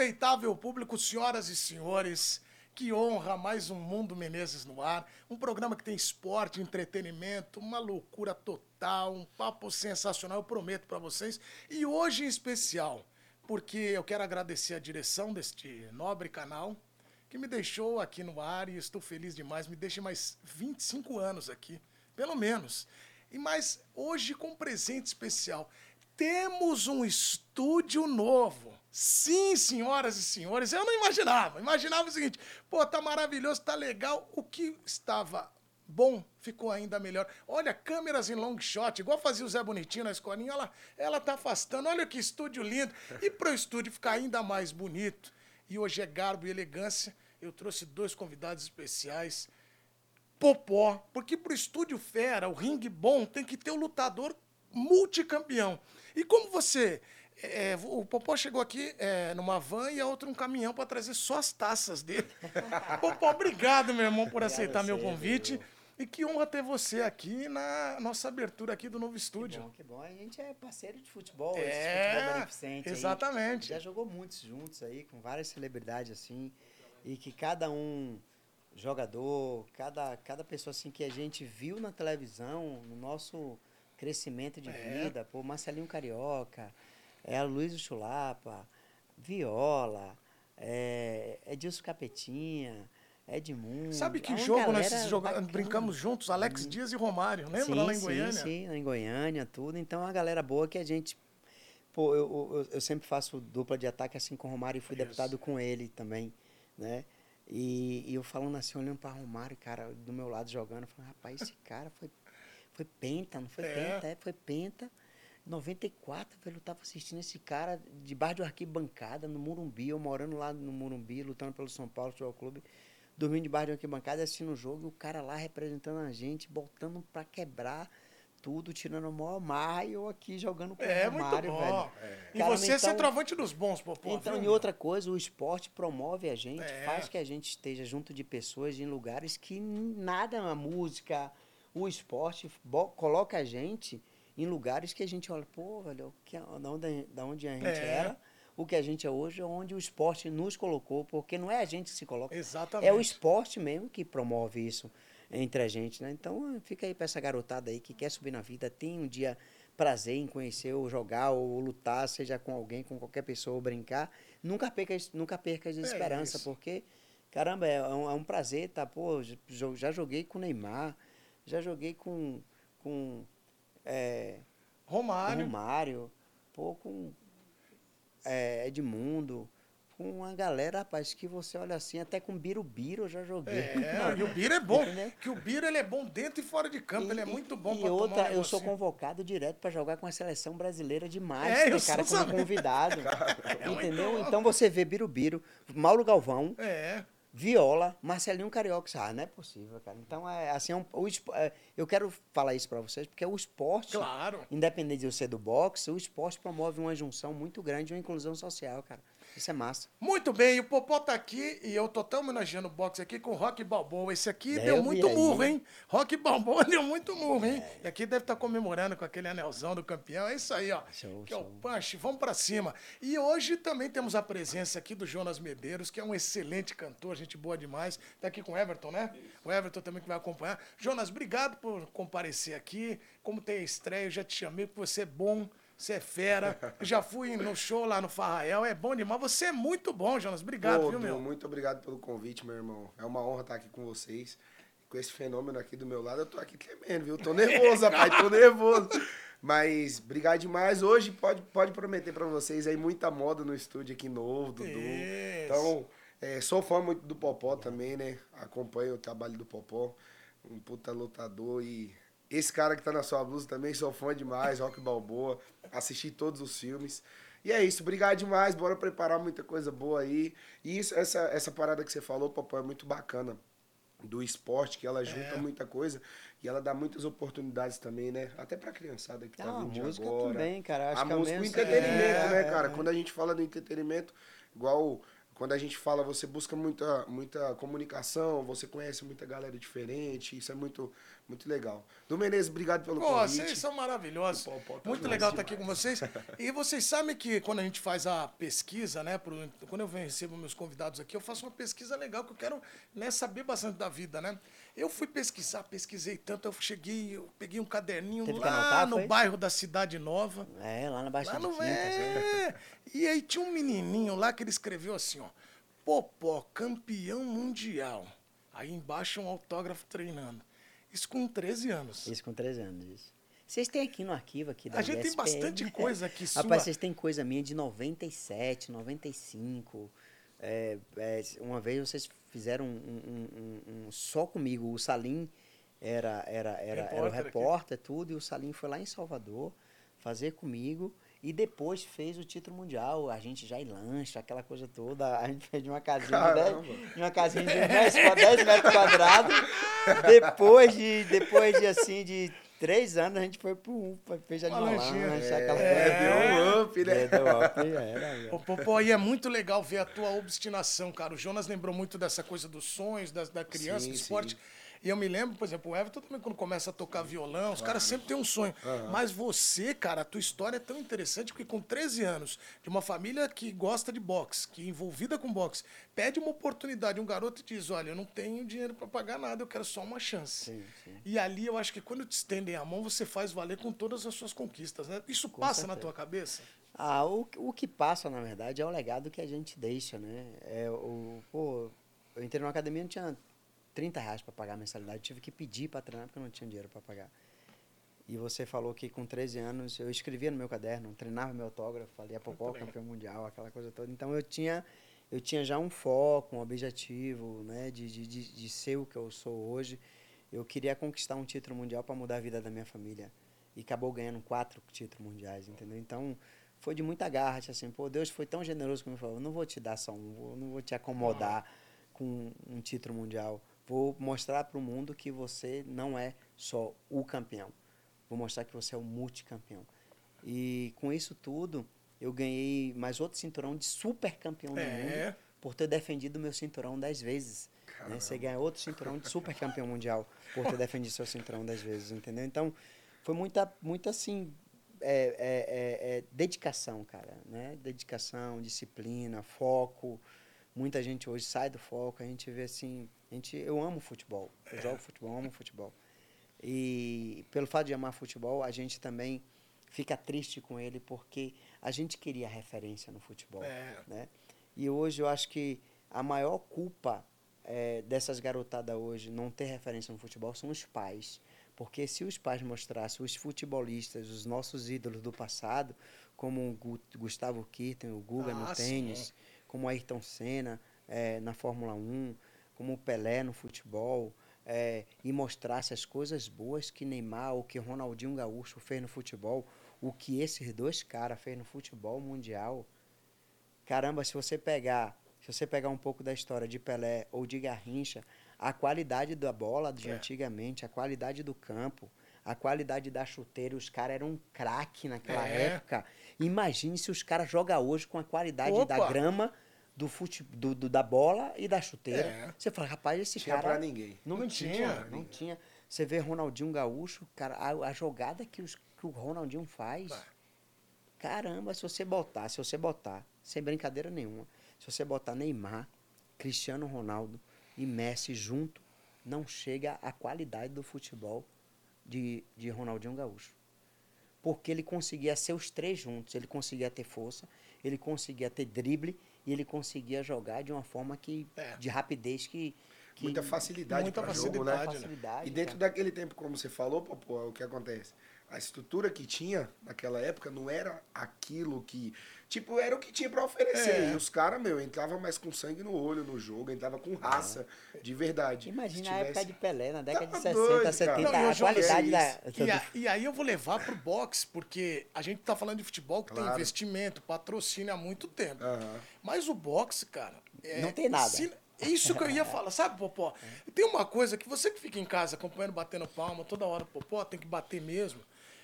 Respeitável público, senhoras e senhores, que honra mais um Mundo Menezes no ar. Um programa que tem esporte, entretenimento, uma loucura total, um papo sensacional, eu prometo para vocês. E hoje em especial, porque eu quero agradecer a direção deste nobre canal, que me deixou aqui no ar e estou feliz demais. Me deixa mais 25 anos aqui, pelo menos. E mais hoje com um presente especial. Temos um estúdio novo. Sim, senhoras e senhores, eu não imaginava. Imaginava o seguinte: pô, tá maravilhoso, tá legal. O que estava bom ficou ainda melhor. Olha, câmeras em long shot, igual fazia o Zé Bonitinho na escolinha, ela, ela tá afastando. Olha que estúdio lindo. E para o estúdio ficar ainda mais bonito, e hoje é garbo e elegância, eu trouxe dois convidados especiais. Popó, porque pro estúdio fera, o ringue bom, tem que ter o lutador multicampeão. E como você é, o Popó chegou aqui é, numa van e a outra um caminhão para trazer só as taças dele. Popó, obrigado, meu irmão, por aceitar meu convite. E que honra ter você aqui na nossa abertura aqui do novo estúdio. Que bom, que bom. A gente é parceiro de futebol, é, esse futebol beneficente. Exatamente. Já jogou muitos juntos aí, com várias celebridades assim. E que cada um jogador, cada, cada pessoa assim que a gente viu na televisão, no nosso crescimento de é. vida, pô, Marcelinho Carioca, é Luiz Chulapa, Viola, é, Edilson Capetinha, Edmundo. Sabe que jogo nós joga, brincamos juntos? Alex hum. Dias e Romário, lembra sim, lá em Goiânia? Sim, sim, em Goiânia, tudo. Então, é uma galera boa que a gente. Pô, eu, eu, eu sempre faço dupla de ataque assim com o Romário e fui Isso. deputado com ele também, né? E, e eu falando assim, olhando para Romário, cara, do meu lado jogando, falando, rapaz, esse cara foi, foi penta, não foi é. penta, é, foi penta. 94, velho, eu tava assistindo esse cara debaixo de uma arquibancada no Murumbi, eu morando lá no Murumbi, lutando pelo São Paulo Futebol Clube, dormindo debaixo de uma arquibancada, assistindo o jogo, e o cara lá representando a gente, botando para quebrar tudo, tirando a maior marra, e eu aqui jogando com é, o Mário, velho. É. E cara, você é então, é centroavante dos bons, pô. Então, viu? e outra coisa, o esporte promove a gente, é. faz que a gente esteja junto de pessoas em lugares que nada, a música, o esporte coloca a gente em lugares que a gente olha, pô, velho, que, da, onde, da onde a gente é. era, o que a gente é hoje, é onde o esporte nos colocou, porque não é a gente que se coloca. Exatamente. É o esporte mesmo que promove isso entre a gente, né? Então, fica aí para essa garotada aí que quer subir na vida, tem um dia prazer em conhecer ou jogar ou lutar, seja com alguém, com qualquer pessoa, ou brincar, nunca perca, nunca perca a é esperança, é porque, caramba, é um, é um prazer, tá? Pô, já joguei com Neymar, já joguei com, com é, Romário. Romário, pô, com é, Edmundo, com uma galera, rapaz, que você olha assim, até com Birubiru eu já joguei. É, e o Biro é bom, que o Biro ele é bom dentro e fora de campo, e, ele é muito bom E outra, um eu sou convocado direto para jogar com a seleção brasileira demais, é, né, cara, como convidado. É entendeu? Então você vê Birubiru, Mauro Galvão. É. Viola, Marcelinho Carioca. Ah, não é possível, cara. Então, é assim, é um, o, é, eu quero falar isso para vocês, porque o esporte, claro. independente de eu ser do boxe, o esporte promove uma junção muito grande, uma inclusão social, cara. Isso é massa. Muito bem, o Popó tá aqui e eu tô tão homenageando o boxe aqui com o Rock Balboa. Esse aqui deu, deu muito murro, hein? Rock Balboa deu muito murro, hein? É. E aqui deve estar tá comemorando com aquele anelzão do campeão. É isso aí, ó. Show, que show. é o punch. Vamos para cima. E hoje também temos a presença aqui do Jonas Medeiros, que é um excelente cantor, gente boa demais. Tá aqui com o Everton, né? O Everton também que vai acompanhar. Jonas, obrigado por comparecer aqui. Como tem a estreia, eu já te chamei porque você é bom você é fera. já fui no show lá no Farrael. É bom demais. Você é muito bom, Jonas. Obrigado, Pô, viu, meu? Muito obrigado pelo convite, meu irmão. É uma honra estar aqui com vocês. Com esse fenômeno aqui do meu lado, eu tô aqui tremendo, viu? Tô nervoso, rapaz. Tô nervoso. Mas obrigado demais. Hoje pode, pode prometer para vocês aí muita moda no estúdio aqui novo, Dudu. Isso. Então, é, sou fã muito do Popó também, né? Acompanho o trabalho do Popó. Um puta lutador e esse cara que tá na sua blusa também, sou fã demais, Rock Balboa. Assisti todos os filmes. E é isso, obrigado demais. Bora preparar muita coisa boa aí. E isso, essa, essa parada que você falou, papai, é muito bacana. Do esporte, que ela junta é. muita coisa e ela dá muitas oportunidades também, né? Até pra criançada que tá ah, vindo a música agora. também, cara. Acho a que música, é o entretenimento, é, né, cara? É. Quando a gente fala do entretenimento, igual quando a gente fala, você busca muita, muita comunicação, você conhece muita galera diferente, isso é muito, muito legal. Du Menezes, obrigado pelo Pô, convite. vocês são maravilhosos. O pau tá Muito legal estar aqui com vocês. E vocês sabem que quando a gente faz a pesquisa, né? pro- quando eu venho recebo meus convidados aqui, eu faço uma pesquisa legal que eu quero né, saber bastante da vida, né? Eu fui pesquisar, pesquisei tanto, eu cheguei, eu peguei um caderninho Teve lá anotar, no foi? bairro da Cidade Nova. É, lá na Baixa Lá no Quinta. é. E aí tinha um menininho lá que ele escreveu assim, ó. Popó, campeão mundial. Aí embaixo um autógrafo treinando. Isso com 13 anos. Isso com 13 anos, isso. Vocês têm aqui no arquivo aqui da A gente tem bastante coisa aqui sua. Rapaz, vocês têm coisa minha de 97, 95. É, é, uma vez vocês fizeram um, um- um- só comigo. O Salim era, era, era, era o Repórter aqui. repórter, tudo, e o Salim foi lá em Salvador fazer comigo. E depois fez o título mundial, a gente já em lancha, aquela coisa toda. A gente fez de uma casinha de, Caramba. 10, de uma casinha de 10, qua- 10 metros quadrados. Depois de, depois de assim, de três anos, a gente foi pro um, fez de Uma lancha, aquela É, coisa. deu um up, né? É, deu up, era, Ô, Popó, e é muito legal ver a tua obstinação, cara. O Jonas lembrou muito dessa coisa dos sonhos, da, da criança, Sim, do esporte. sim. E eu me lembro, por exemplo, o Everton também, quando começa a tocar violão, os caras sempre têm um sonho. Mas você, cara, a tua história é tão interessante porque com 13 anos, de uma família que gosta de boxe, que é envolvida com boxe, pede uma oportunidade, um garoto diz, olha, eu não tenho dinheiro para pagar nada, eu quero só uma chance. Sim, sim. E ali eu acho que quando te estendem a mão, você faz valer com todas as suas conquistas, né? Isso passa na certeza. tua cabeça? Ah, o, o que passa, na verdade, é o legado que a gente deixa, né? É o, pô, eu entrei numa academia e não tinha 30 reais para pagar a mensalidade. Tive que pedir para treinar porque eu não tinha dinheiro para pagar. E você falou que com 13 anos eu escrevia no meu caderno, treinava meu autógrafo, falei a Popó, legal. campeão mundial, aquela coisa toda. Então eu tinha, eu tinha já um foco, um objetivo, né? De, de, de, de ser o que eu sou hoje. Eu queria conquistar um título mundial para mudar a vida da minha família. E acabou ganhando quatro títulos mundiais, entendeu? Então foi de muita garra, assim, pô, Deus foi tão generoso comigo, falou, não vou te dar só um, não vou te acomodar com um título mundial. Vou mostrar para o mundo que você não é só o campeão. Vou mostrar que você é o multicampeão. E com isso tudo, eu ganhei mais outro cinturão de super campeão do É. mundo por ter defendido o meu cinturão dez vezes. Né? Você ganha outro cinturão de super campeão mundial por ter defendido seu cinturão dez vezes, entendeu? Então, foi muita, muita assim, é, é, é, é dedicação, cara, né? Dedicação, disciplina, foco. Muita gente hoje sai do foco, a gente vê assim, a gente, eu amo futebol, eu jogo futebol, amo futebol. E pelo fato de amar futebol, a gente também fica triste com ele porque a gente queria referência no futebol, É. né? E hoje eu acho que a maior culpa eh, dessas garotadas hoje não ter referência no futebol são os pais. Porque se os pais mostrassem os futebolistas, os nossos ídolos do passado, como o Gu- Gustavo Kirten, o Guga Ah, no sim. tênis, como o Ayrton Senna eh, na Fórmula 1, como o Pelé no futebol, eh, e mostrasse as coisas boas que Neymar ou que Ronaldinho Gaúcho fez no futebol, o que esses dois caras fez no futebol mundial, caramba, se você pegar, se você pegar um pouco da história de Pelé ou de Garrincha, a qualidade da bola de É. antigamente, a qualidade do campo, a qualidade da chuteira, os caras eram um craque naquela É. época. Imagine se os caras jogam hoje com a qualidade da Opa! grama, do, fute, do, do- da bola e da chuteira. É. Você fala, rapaz, esse Tinha cara pra ninguém. não, Não tinha, tinha. não tinha. Você vê Ronaldinho Gaúcho, cara, a, a jogada que, os, que o Ronaldinho faz. Bah. Caramba, se você botar, se você botar, sem brincadeira nenhuma, se você botar Neymar, Cristiano Ronaldo e Messi junto, não chega à qualidade do futebol de, de Ronaldinho Gaúcho. Porque ele conseguia ser os três juntos, ele conseguia ter força, ele conseguia ter drible e ele conseguia jogar de uma forma que É. de rapidez que, que Muita facilidade Muita para jogo, facilidade, né? né? facilidade, E dentro cara. daquele tempo, como você falou, Popô, o que acontece? A estrutura que tinha naquela época não era aquilo que. Tipo, era o que tinha pra oferecer. É. E os caras, meu, entravam mais com sangue no olho no jogo, entrava com raça, de verdade. Imagina Se a época tivesse- de Pelé, na década Tá de 60, doido, cara. 70, Não, a qualidade é da. E, a- e aí eu vou levar pro boxe, porque a gente tá falando de futebol que tem Claro. investimento, patrocínio há muito tempo. Aham. Mas o boxe, cara. é- Não tem nada. se- isso que eu ia falar, sabe, Popó? Tem uma coisa que você que fica em casa acompanhando, batendo palma toda hora, Popó, tem que bater mesmo.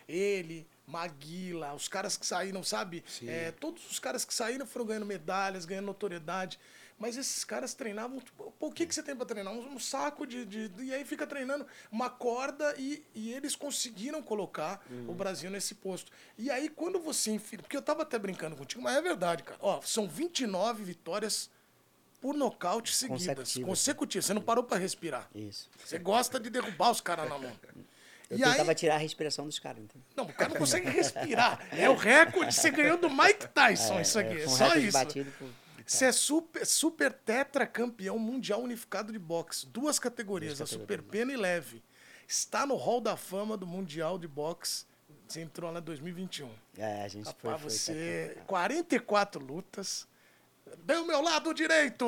Ele, Maguila, os caras que saíram, sabe? É, todos os caras que saíram foram ganhando medalhas, ganhando notoriedade. Mas esses caras treinavam. Tipo, Pô, o que, que você tem pra treinar? Um, um saco de, de- E aí fica treinando uma corda e, e eles conseguiram colocar o Brasil nesse posto. E aí, quando você enfia. Porque eu tava até brincando contigo, mas é verdade, cara. Ó, são 29 vitórias por nocaute seguidas. Consecutivas. Consecutivas. Você não parou pra respirar. Isso. Você gosta de derrubar os caras na mão. Eu E tentava aí, tirar a respiração dos caras, entendeu? não, o cara não consegue respirar. É o recorde. Você ganhou do Mike Tyson, isso aqui. É, um só isso. batido por- Você é super, super tetracampeão mundial unificado de boxe. Duas categorias, a super pena e leve. Está no hall da fama do Mundial de Boxe. Você entrou lá em 2021. É, a gente foi. Rapaz, foi você. 44 lutas. Deu meu lado direito!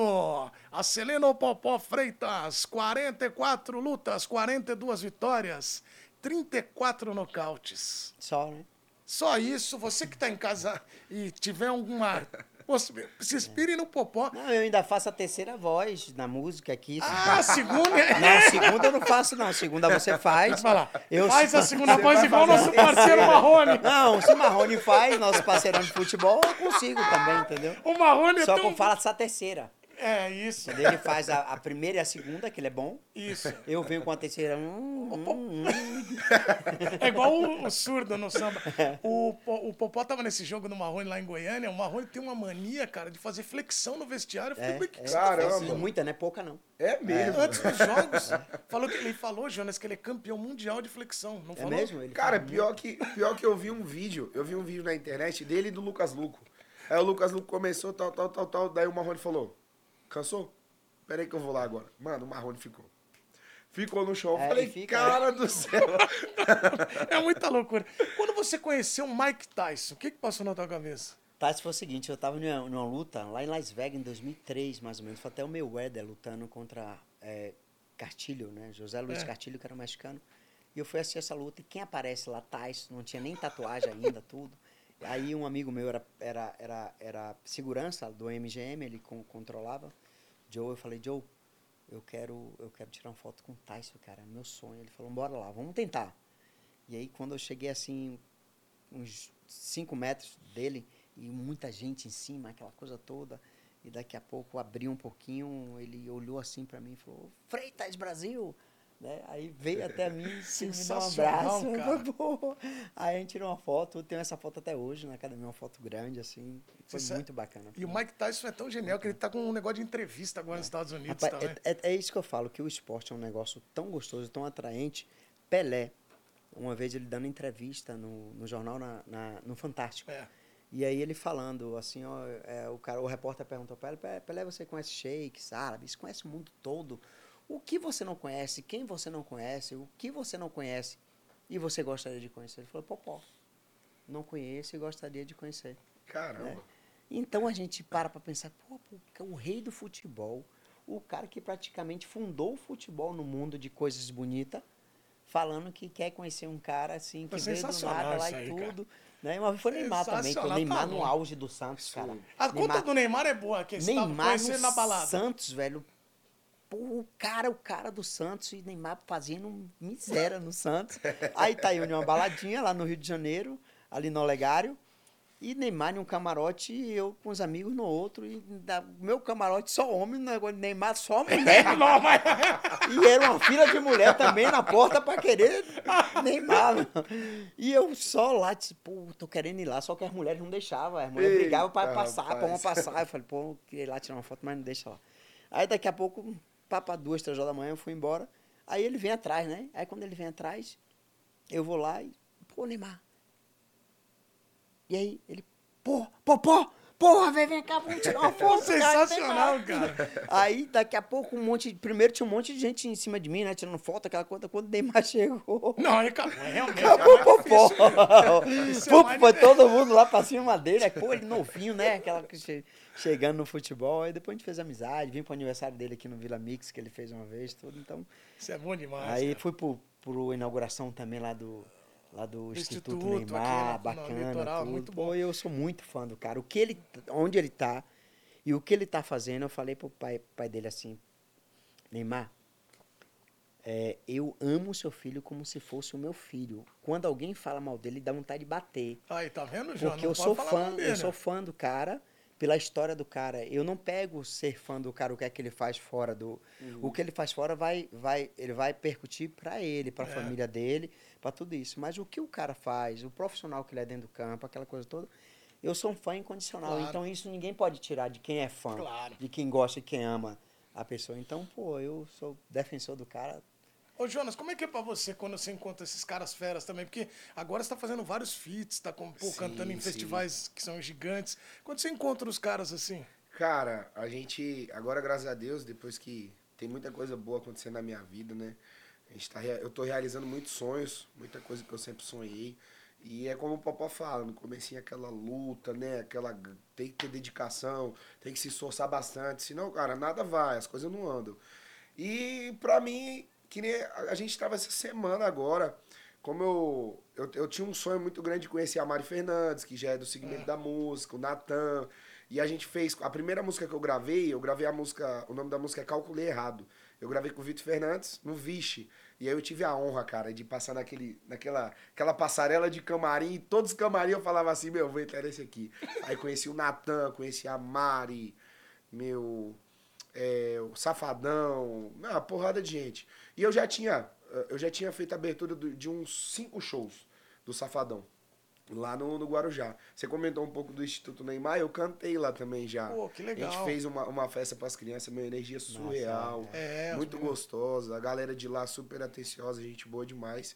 A Celeno Popó Freitas, 44 lutas, 42 vitórias, 34 nocautes. Só, né? Só isso, você que está em casa e tiver alguma. Se inspire no Popó. Não, eu ainda faço a terceira voz na música aqui. Ah, segunda. Não, segunda eu não faço, não. Segunda você faz. Lá. Eu Faz a segunda Você voz igual nosso parceiro Marrone. Não, se o Marrone faz, nosso parceirão de futebol, eu consigo também, entendeu? O Marrone é Só tão... que eu falo essa terceira. É, isso. Ele faz a, a primeira e a segunda, que ele é bom. Isso. Eu venho com a terceira. hum, hum, hum. É igual o, o surdo no samba. O, o Popó tava nesse jogo no Marrone lá em Goiânia. O Marrone tem uma mania, cara, de fazer flexão no vestiário. Eu falei, É, "Mas o que, que é. você tá Caramba. fazendo?" Muita, né? Pouca não. É mesmo. Antes dos jogos, falou que, ele falou, Jonas, que ele é campeão mundial de flexão. Não É falou? mesmo? Ele Cara, pior que, pior que eu vi um vídeo, eu vi um vídeo na internet dele e do Lucas Luco. Aí o Lucas Luco começou, tal, tal, tal, tal, daí o Marrone falou, cansou? Pera aí que eu vou lá agora. Mano, o Marrone ficou. Ficou no chão. Eu É, falei, fica, cara do céu. É muita loucura. Quando você conheceu o Mike Tyson, o que, que passou na tua cabeça? Se foi o seguinte, eu tava numa, numa luta lá em Las Vegas em 2003, mais ou menos. Foi até o meu Weather lutando contra é, Castilho, né? José Luiz É. Castilho, que era um mexicano. E eu fui assistir essa luta. E quem aparece lá, Tyson, não tinha nem tatuagem ainda, tudo. Aí um amigo meu era, era, era, era segurança do MGM, ele con- controlava. Joe, eu falei, Joe, eu quero, eu quero tirar uma foto com o Tyson, cara, é meu sonho. Ele falou, bora lá, vamos tentar. E aí quando eu cheguei assim, uns 5 metros dele e muita gente em cima, aquela coisa toda. E daqui a pouco abriu um pouquinho, ele olhou assim pra mim e falou: Freitas Brasil! Né? Aí veio até mim, me deu um abraço. Aí a gente tirou uma foto, eu tenho essa foto até hoje na academia, uma foto grande, assim. Foi Você- muito bacana. E o Mike Tyson é tão genial que ele tá com um negócio de entrevista agora nos Estados Unidos Rapaz, também. é, é- é isso que eu falo, que o esporte é um negócio tão gostoso, tão atraente. Pelé, uma vez ele dando entrevista no, no jornal, na, na- no Fantástico. É. E aí ele falando assim, ó, é, o, cara, o repórter perguntou para ele, "Pe- Pelé, você conhece sheiks, árabes, conhece o mundo todo. O que você não conhece, quem você não conhece, o que você não conhece e você gostaria de conhecer? Ele falou, Popó, não conheço e gostaria de conhecer. Caramba. Então a gente para para pensar, pô, pô, o rei do futebol, o cara que praticamente fundou o futebol no mundo de coisas bonitas, falando que quer conhecer um cara assim, que Foi veio do nada lá isso e aí, cara. tudo. Né? Mas foi Neymar também, que o Neymar tá no auge do Santos, cara. A conta Neymar, do Neymar é boa, que você tava Neymar conhecendo na balada. Santos, velho. Pô, o cara, o cara do Santos e Neymar fazendo miséria no Santos. Aí tá eu numa baladinha lá no Rio de Janeiro, ali no Olegário. E Neymar em um camarote e eu com os amigos no outro. E da, meu camarote só homem, negócio de Neymar só mulher. Mas... E era uma fila de mulher também na porta pra querer Neymar. E eu só lá, disse, pô, tô querendo ir lá, só que as mulheres não deixavam. As mulheres Eita, brigavam pra passar, pra uma passar. Eu falei, pô, eu queria ir lá tirar uma foto, mas não deixa lá. Aí daqui a pouco, papo duas, três horas da manhã, eu fui embora. Aí ele vem atrás, né? Aí quando ele vem atrás, eu vou lá e, pô, Neymar. E aí ele, pô, pô, pô, porra, vem, vem cá, vamos tirar uma foto. Sensacional, cara. Aí, daqui a pouco, um monte. Primeiro tinha um monte de gente em cima de mim, né? Tirando foto, aquela coisa. Quando o Neymar chegou. Não, aí acabou. é Realmente. Acabou é popó. é Pô, mais Foi todo mundo lá pra cima dele. né? Pô, ele novinho, né? Aquela que che- chegando no futebol. Aí depois a gente fez amizade. Vim pro aniversário dele aqui no Vila Mix, que ele fez uma vez, tudo. Então. Isso é bom demais. Aí cara. fui pro, pro inauguração também lá do. Lá do Instituto, Instituto, aqui Neymar, no bacana, litoral, tudo. muito Pô, bom. eu sou muito fã do cara. O que ele, onde ele tá e o que ele tá fazendo, eu falei pro pai, pai dele assim, Neymar, é, eu amo seu filho como se fosse o meu filho. Quando alguém fala mal dele, dá vontade de bater. Aí, tá vendo, João? Porque Não eu sou fã, dele, eu sou fã do cara, pela história do cara. Eu não pego ser fã do cara, o que é que ele faz fora do. Uhum. O que ele faz fora vai, vai, ele vai percutir para ele, para a É. família dele, para tudo isso. Mas o que o cara faz, o profissional que ele é dentro do campo, aquela coisa toda, eu sou um fã incondicional. Claro. Então isso ninguém pode tirar de quem é fã, Claro. de quem gosta e quem ama a pessoa. Então, pô, eu sou defensor do cara. Ô, Jonas, como é que é pra você quando você encontra esses caras feras também? Porque agora você tá fazendo vários feats, tá com, pô, Sim, cantando em sim. festivais que são gigantes. Quando você encontra os caras assim? Cara, a gente, agora, graças a Deus, depois que tem muita coisa boa acontecendo na minha vida, né? A gente tá, eu tô realizando muitos sonhos, muita coisa que eu sempre sonhei. E é como o Popó fala, no comecinho aquela luta, né? Aquela. Tem que ter dedicação, tem que se esforçar bastante, senão, cara, nada vai, as coisas não andam. E pra mim, que nem a gente tava essa semana agora, como eu, eu, eu tinha um sonho muito grande de conhecer a Mari Fernandes, que já é do segmento da música, o Natan. E a gente fez. A primeira música que eu gravei, eu gravei a música. O nome da música é Calculei Errado. Eu gravei com o Vitor Fernandes no Vixe. E aí eu tive a honra, cara, de passar naquele, naquela aquela passarela de camarim. E todos os camarim eu falava assim, meu, vou entrar nesse aqui. Aí conheci o Natan, conheci a Mari, meu. é, o Safadão, uma porrada de gente. E eu já tinha, eu já tinha feito a abertura de uns cinco shows do Safadão. Lá no, no Guarujá. Você comentou um pouco do Instituto Neymar, eu cantei lá também já. Pô, que A legal. gente fez uma, uma festa para as crianças, uma energia surreal. É, muito as gostosa. A galera de lá super atenciosa, gente boa demais.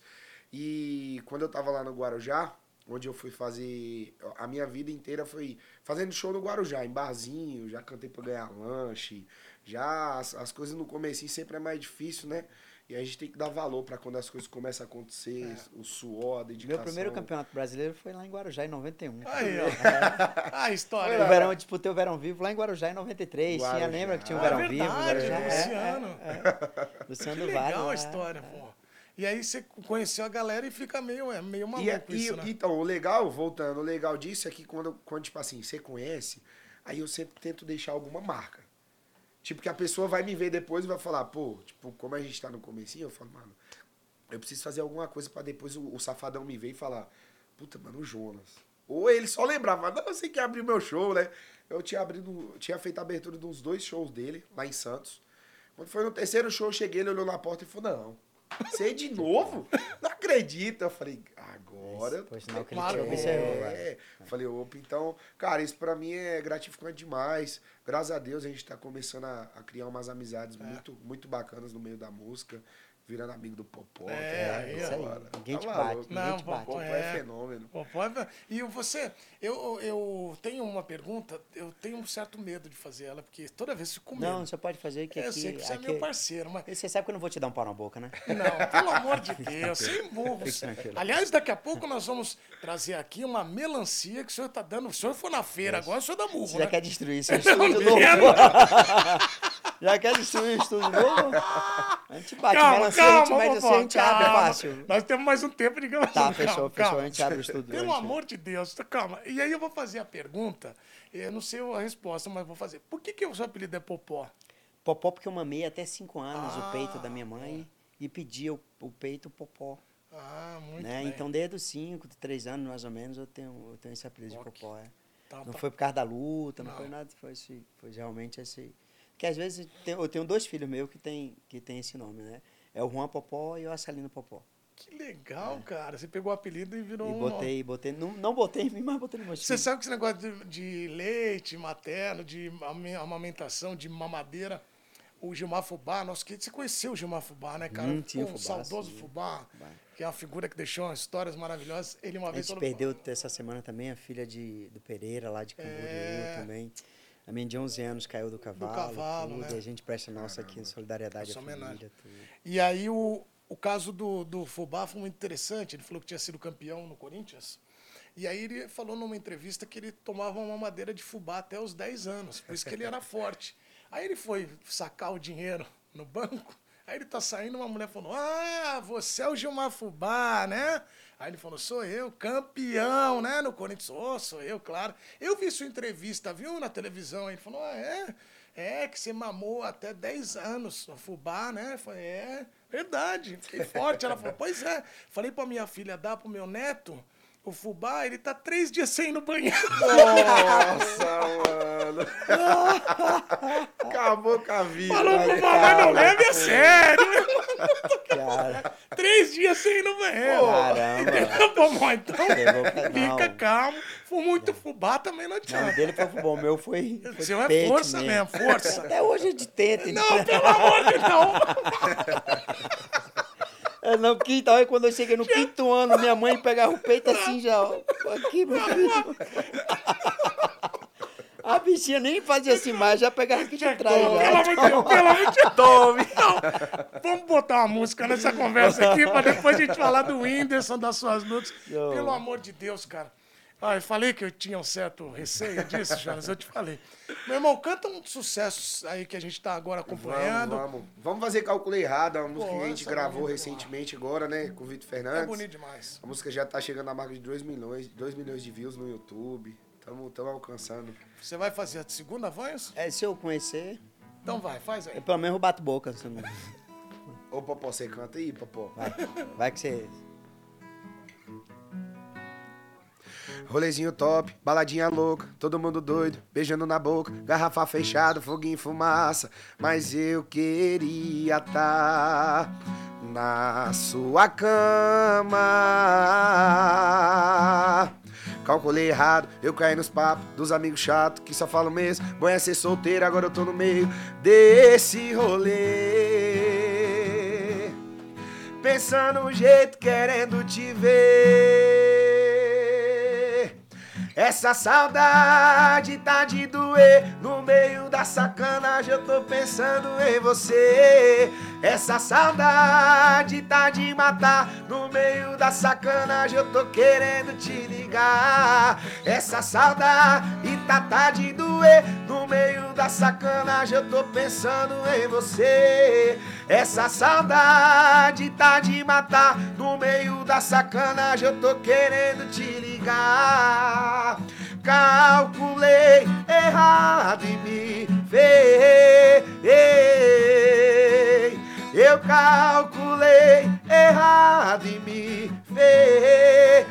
E quando eu tava lá no Guarujá, onde eu fui fazer. A minha vida inteira foi fazendo show no Guarujá, em barzinho, já cantei pra ganhar lanche. Já as, as coisas no começo sempre é mais difícil, né? E a gente tem que dar valor pra quando as coisas começam a acontecer, o suor, a dedicação. Meu primeiro campeonato brasileiro foi lá em Guarujá, em 91. Aí, ó. Ah, a história. O verão, eu disputei o Verão Vivo lá em Guarujá em 93. Tinha, Guarujá. lembra que tinha o Ah, é Verão Vivo? verdade, Guarujá? do É, Luciano. é, é. Luciano Que do Vale. legal a é, história, é. pô. E aí você conheceu a galera e fica meio, é, meio maluco E, é- e- isso, né? Então, o legal, voltando, o legal disso é que quando, quando, tipo assim, você conhece, aí eu sempre tento deixar alguma marca. Tipo, que a pessoa vai me ver depois e vai falar, pô, tipo, como a gente tá no comecinho, eu falo, mano, eu preciso fazer alguma coisa pra depois o, o safadão me ver e falar, puta, mano, o Jonas. Ou ele só lembrava, não, você quer abrir meu show, né? Eu tinha abrido, tinha feito a abertura de uns dois shows dele, lá em Santos. Quando foi no terceiro show, eu cheguei, ele olhou na porta e falou, não, você de novo? Não acredito. Eu falei, agora... Ele Claro, observou. velho. É, falei, opa, então, cara, isso pra mim é gratificante demais. Graças a Deus a gente tá começando a, a criar umas amizades É. muito, muito bacanas no meio da música, virando amigo do Popó. É, tá aí. Agora, Ninguém te maluco. bate, ninguém Não, te bate. Popó Popó é. é fenômeno. Pô, pode- E você, eu, eu tenho uma pergunta, eu tenho um certo medo de fazer ela, porque toda vez eu fico com medo. Não, você pode fazer que É, eu aqui... sei que você aqui- é meu parceiro, mas. Você sabe que eu não vou te dar um pau na boca, né? Não, pelo amor de Deus, sem burros. Aliás, daqui a pouco nós vamos trazer aqui uma melancia que o senhor tá dando. O senhor foi na feira agora, o senhor dá murro, Você já né? quer destruir seu estúdio novo? já quer destruir o estúdio novo? A gente bate Calma, melancia, a gente calma, mede assim, a gente abre calma. fácil. Nós temos mais um tempo de gravação. Tá, fechou, calma, fechou. A gente abre o estúdio. Pelo a gente- amor de Deus, tá- calma. E aí eu vou fazer a pergunta, eu não sei a resposta, mas vou fazer. Por que, que o seu apelido é Popó? Popó porque eu mamei até 5 anos Ah, o peito da minha mãe e pedia o, o peito popó. Ah, muito né? bem. Então desde os 5, 3 anos mais ou menos eu tenho, eu tenho esse apelido de popó. É. Tá, Não tá. foi por causa da luta, não, Não. foi nada, foi, esse, foi realmente esse. Porque às vezes eu tenho dois filhos meus que tem, que tem esse nome, né? É o Juan Popó e o Assalino Popó. Que legal, cara. Você pegou o apelido e virou É. E um... botei, botei, não, não botei em mim, mas botei no meu Você sabe que esse negócio de, de leite materno, de ama- amamentação, de mamadeira, o Gilmar Fubá, nosso querido, você conheceu o Gilmar Fubá, né, cara? Hum, tinha Pô, o um Fubá, saudoso sim. Fubá, Fubá. que é uma figura que deixou umas histórias maravilhosas. Ele uma A vez gente falou, perdeu essa semana também a filha de, do Pereira, lá de Camboriú É. também. A minha de 11 anos caiu do cavalo. cavalo, tudo, né? e a gente presta nossa aqui em solidariedade Nossa à homenagem. família. E aí o, o caso do, do Fubá foi muito interessante. Ele falou que tinha sido campeão no Corinthians. E aí ele falou numa entrevista que ele tomava uma madeira de fubá até os 10 anos. Por isso que ele era forte. Aí ele foi sacar o dinheiro no banco. Aí ele tá saindo, uma mulher falou: Ah, você é o Gilmar Fubá, né? Aí ele falou: Sou eu, campeão, né? No Corinthians. Oh, sou eu, claro. Eu vi sua entrevista, viu, na televisão. Ele falou: Ah, é? É, que você mamou até 10 anos, o fubá, né? Eu Falei, é, verdade, fiquei forte. Ela falou, pois é. Falei pra minha filha dar pro meu neto, O fubá, ele tá três dias sem ir no banheiro. Nossa, mano. Acabou com a vida. Falou pro mas não leve a sério. Cara, Três dias sem ir no banheiro. caramba. Bom, então, fica não. calmo. For muito fubá, também não Não, o adianta. dele foi bom, o meu foi. foi O seu é força mesmo, força. Até hoje a gente tenta. então. Não, pelo amor de Deus. É, não, porque então, aí quando eu cheguei no quinto ano, minha mãe pegava o peito assim já, ó. Aqui, meu filho. A bichinha nem fazia assim mais, já pegava aqui de trás. Pelo Já. amor de Deus, pelo amor de Deus. Tome. Não, vamos botar uma música nessa conversa aqui pra depois a gente falar do Whindersson, das suas lutas. Pelo amor de Deus, cara. Ah, eu falei que eu tinha um certo receio disso, Jonas, eu te falei. Meu irmão, canta um sucesso aí que a gente tá agora acompanhando. Vamos, vamos. Vamos fazer cálculo errado, uma música Pô, que a gente é gravou recentemente agora, né? Com o Vitor Fernandes. É bonito demais. A música já tá chegando na marca de 2 milhões, 2 milhões de views no YouTube. Tamo, tamo alcançando. Você vai fazer a segunda voz? É, se eu conhecer, Então vai, faz aí. eu pelo menos eu bato boca. não- Ô, Popó, você canta aí, Popó. Vai, vai que você. Rolezinho top, baladinha louca, todo mundo doido, beijando na boca, garrafa fechada, foguinho e fumaça. Mas eu queria tá na sua cama. Calculei errado, eu caí nos papos dos amigos chatos que só falam mesmo. Bom é ser solteiro, agora eu tô no meio desse rolê. Pensando um jeito, querendo te ver. Essa saudade tá de doer. No meio da sacanagem eu tô pensando em você. Essa saudade tá de matar. No meio da sacanagem eu tô querendo te ligar. Essa saudade tá, tá de doer. No meio da sacanagem eu tô pensando em você. Essa saudade tá de matar. No meio da sacanagem eu tô querendo te ligar. Calculei errado e me ferrei. Eu calculei errado e me ferrei.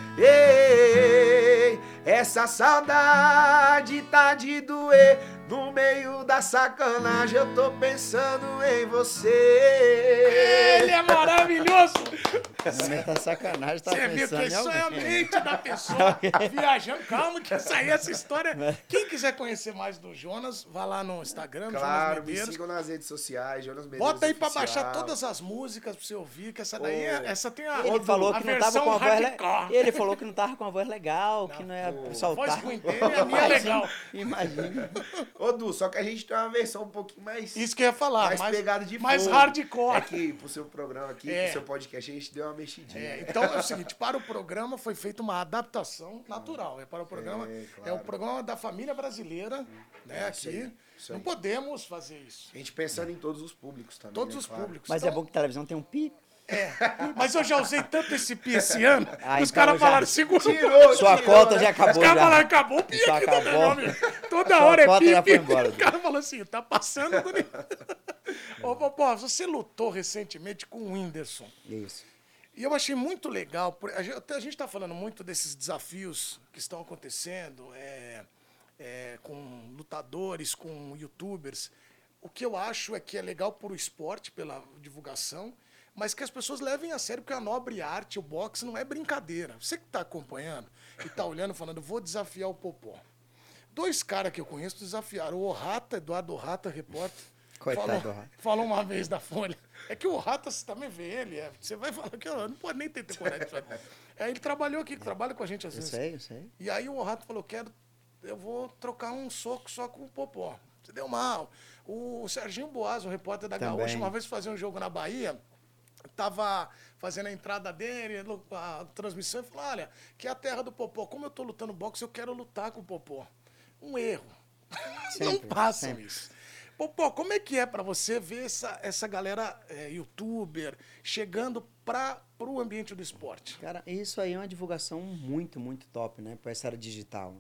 Essa saudade tá de doer. No meio da sacanagem eu tô pensando em você. Ele é maravilhoso. Meio da sacanagem, tá Você viu pensando que isso é a mente da pessoa viajando. Calma, que isso aí, essa história. Quem quiser conhecer mais do Jonas, vá lá no Instagram, Claro, Jonas me Medeiros. sigam nas redes sociais, Jonas Medeiros Bota aí pra Oficial. baixar todas as músicas pra você ouvir, que essa daí, é, essa tem a, Ele falou a que não tava versão com a voz le- hardcore. Ele falou que não tava com a voz legal, que não ia A soltar. voz ruim dele é a minha legal. Imagina. Ô, Du, só que a gente tem uma versão um pouquinho mais, Isso que eu ia falar, mais, mais, pegada de mais fogo. hardcore. É que pro seu programa aqui, É. pro seu podcast, a gente deu uma mexidinha. É, então é o seguinte, para o programa foi feita uma adaptação natural. É para o programa, É, é, claro. o programa da família brasileira, né, aqui. aí, Não aí. podemos fazer isso. A gente pensando em todos os públicos também. Todos né, os claro. públicos. Mas é Então, bom que televisão tem um pi. Mas eu já usei tanto esse pi esse ano, Ah, os então caras já- falaram, segura Tirou, Sua tirou, cota né? já Os acabou caras já. falaram, acabou o pi Isso aqui acabou. também, meu. Toda Sua hora é pi, já pi. embora, O cara falou assim, tá passando. do- Ô, Popó, você lutou recentemente com o Whindersson. Isso. E eu achei muito legal, a gente, está falando muito desses desafios que estão acontecendo é, é, com lutadores, com youtubers. O que eu acho é que é legal por o esporte, pela divulgação, mas que as pessoas levem a sério, porque a nobre arte, o boxe, não é brincadeira. Você que está acompanhando e está olhando, falando, vou desafiar o Popó. Dois caras que eu conheço desafiaram. O Orrata, Eduardo Orrata, repórter. Coitado falou, falou uma vez da Folha. É que o Rata, você também vê ele, é, você vai falar que eu não pode nem ter falar. É, ele trabalhou aqui, trabalha com a gente às Eu vezes. sei, eu sei. E aí o Rato falou, quero, eu vou trocar um soco só com o Popó. Você deu mal. O Serginho Boas, o repórter da Também. Gaúcha, uma vez fazia um jogo na Bahia, tava fazendo a entrada dele, a transmissão, e falou, olha, que é a terra do Popó. Como eu tô lutando boxe, eu quero lutar com o Popó. Um erro. não Sempre, passam sempre. isso. Popó, como é que é para você ver essa, essa galera é, youtuber chegando para o ambiente do esporte? Cara, isso aí é uma divulgação muito, muito top, né? Pra essa era digital.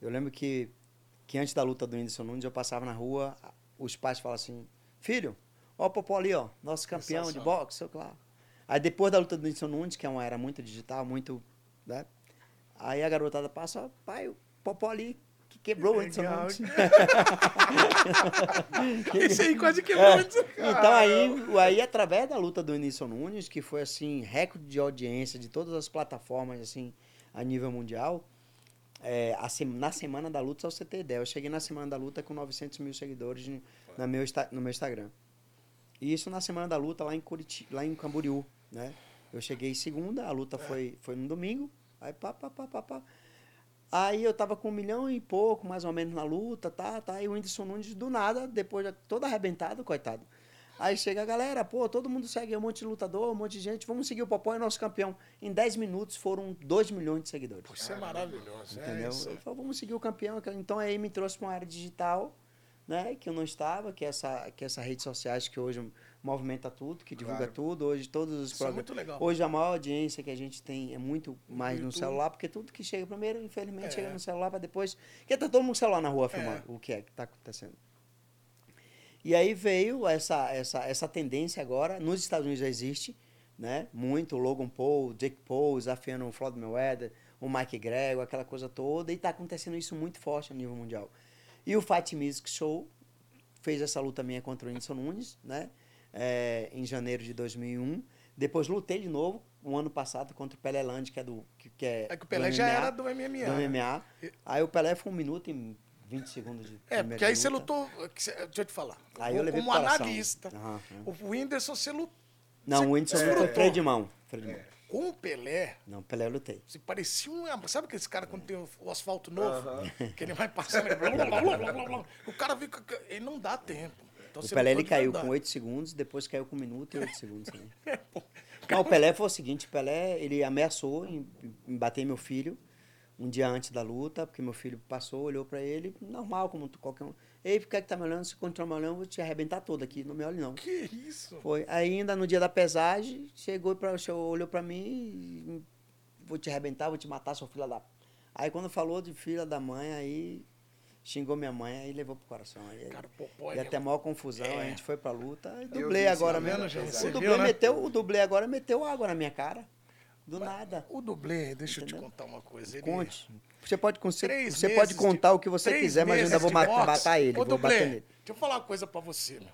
Eu lembro que, que antes da luta do Whindersson Nunes, eu passava na rua, os pais falavam assim, filho, ó o Popó ali, ó, nosso campeão de boxe, sei lá. Aí depois da luta do Whindersson Nunes, que é uma era muito digital, muito, né? Aí a garotada passa, pai, o Popó ali que quebrou o Whindersson Legal. Nunes. Esse aí quase quebrou. É. antes. Então aí, aí, através da luta do Whindersson Nunes, que foi assim, recorde de audiência de todas as plataformas, assim, a nível mundial, é, a sem- na semana da luta, só você ter ideia, eu cheguei na semana da luta com 900 mil seguidores no, meu, no meu Instagram. E isso na semana da luta lá em, Curiti, lá em Camboriú, né? Eu cheguei segunda, a luta foi, foi no domingo, aí pá, pá, pá, pá, pá. Aí eu tava com um milhão e pouco, mais ou menos, na luta, tá, tá. E o Whindersson Nunes, do nada, depois todo arrebentado, coitado. Aí chega a galera, pô, todo mundo segue um monte de lutador, um monte de gente, vamos seguir o Popó, é nosso campeão. Em 10 minutos foram 2 milhões de seguidores. Isso é maravilhoso. É Entendeu? isso. Eu falei, vamos seguir o campeão. Então aí me trouxe para uma área digital, né? Que eu não estava, que é essa, que é essa redes sociais que hoje movimenta tudo, que divulga Claro. tudo. Hoje todos os Isso é programas. muito legal. Hoje a maior audiência que a gente tem é muito mais no YouTube. celular, porque tudo que chega primeiro, infelizmente, É. chega no celular para depois. Porque tá todo mundo celular na rua filmando o que é que está acontecendo. E aí veio essa, essa, essa tendência agora, nos Estados Unidos já existe, né? Muito, Logan Paul, Jake Paul, desafiando o Floyd Mayweather, o Mike Gregor, aquela coisa toda, e está acontecendo isso muito forte a nível mundial. E o Fight Music Show fez essa luta minha contra o Whindersson Nunes, né? É, em janeiro de 2001. Depois lutei de novo, um ano passado, contra o Pelé Land, que é do... Que, que é É que o Pelé já era do MMA. do MMA. Aí o Pelé foi um minuto e 20 segundos de É, porque aí você luta. lutou. que cê- Deixa eu te falar. Aí eu levei como analista, aham. o Whindersson, você lutou. Não, o Whindersson Você não foi lutou. freio de mão. Freio de mão. Com o Pelé, Não, Pelé eu lutei. você parecia um. Sabe aquele cara quando tem o, o asfalto novo? Aham. Que ele vai passando. ele blá, blá, blá, blá, blá, blá. O cara fica. Ele não dá tempo. Então, O Pelé ele caiu verdade. com 8 segundos, depois caiu com 1 minuto e 8 segundos. É, pô. Não, o Pelé foi o seguinte, o Pelé, ele ameaçou em, em bater meu filho um dia antes da luta, porque meu filho passou, olhou pra ele, normal, como qualquer um. Ei, por que que tá me olhando? Se continuar me olhando, eu vou te arrebentar todo aqui, não me olhe não. Que isso? Foi. Aí ainda no dia da pesagem, chegou pra, olhou pra mim e vou te arrebentar, vou te matar, seu filho da... Aí quando falou de filha da mãe, aí xingou minha mãe, aí levou pro coração. Aí, Cara, Popó, e até maior confusão, É. a gente foi pra luta. E vi, agora mesmo. O Você dublê, viu, né? meteu, o dublê agora meteu água na minha cara. Do nada. O dublê, deixa eu te Entendeu? contar uma coisa. Ele... Conte. Você pode, você meses pode de- contar o que você quiser, mas eu ainda vou de ma- boxe. matar ele. Ô, vou dublê, bater nele. deixa eu falar uma coisa pra você, meu.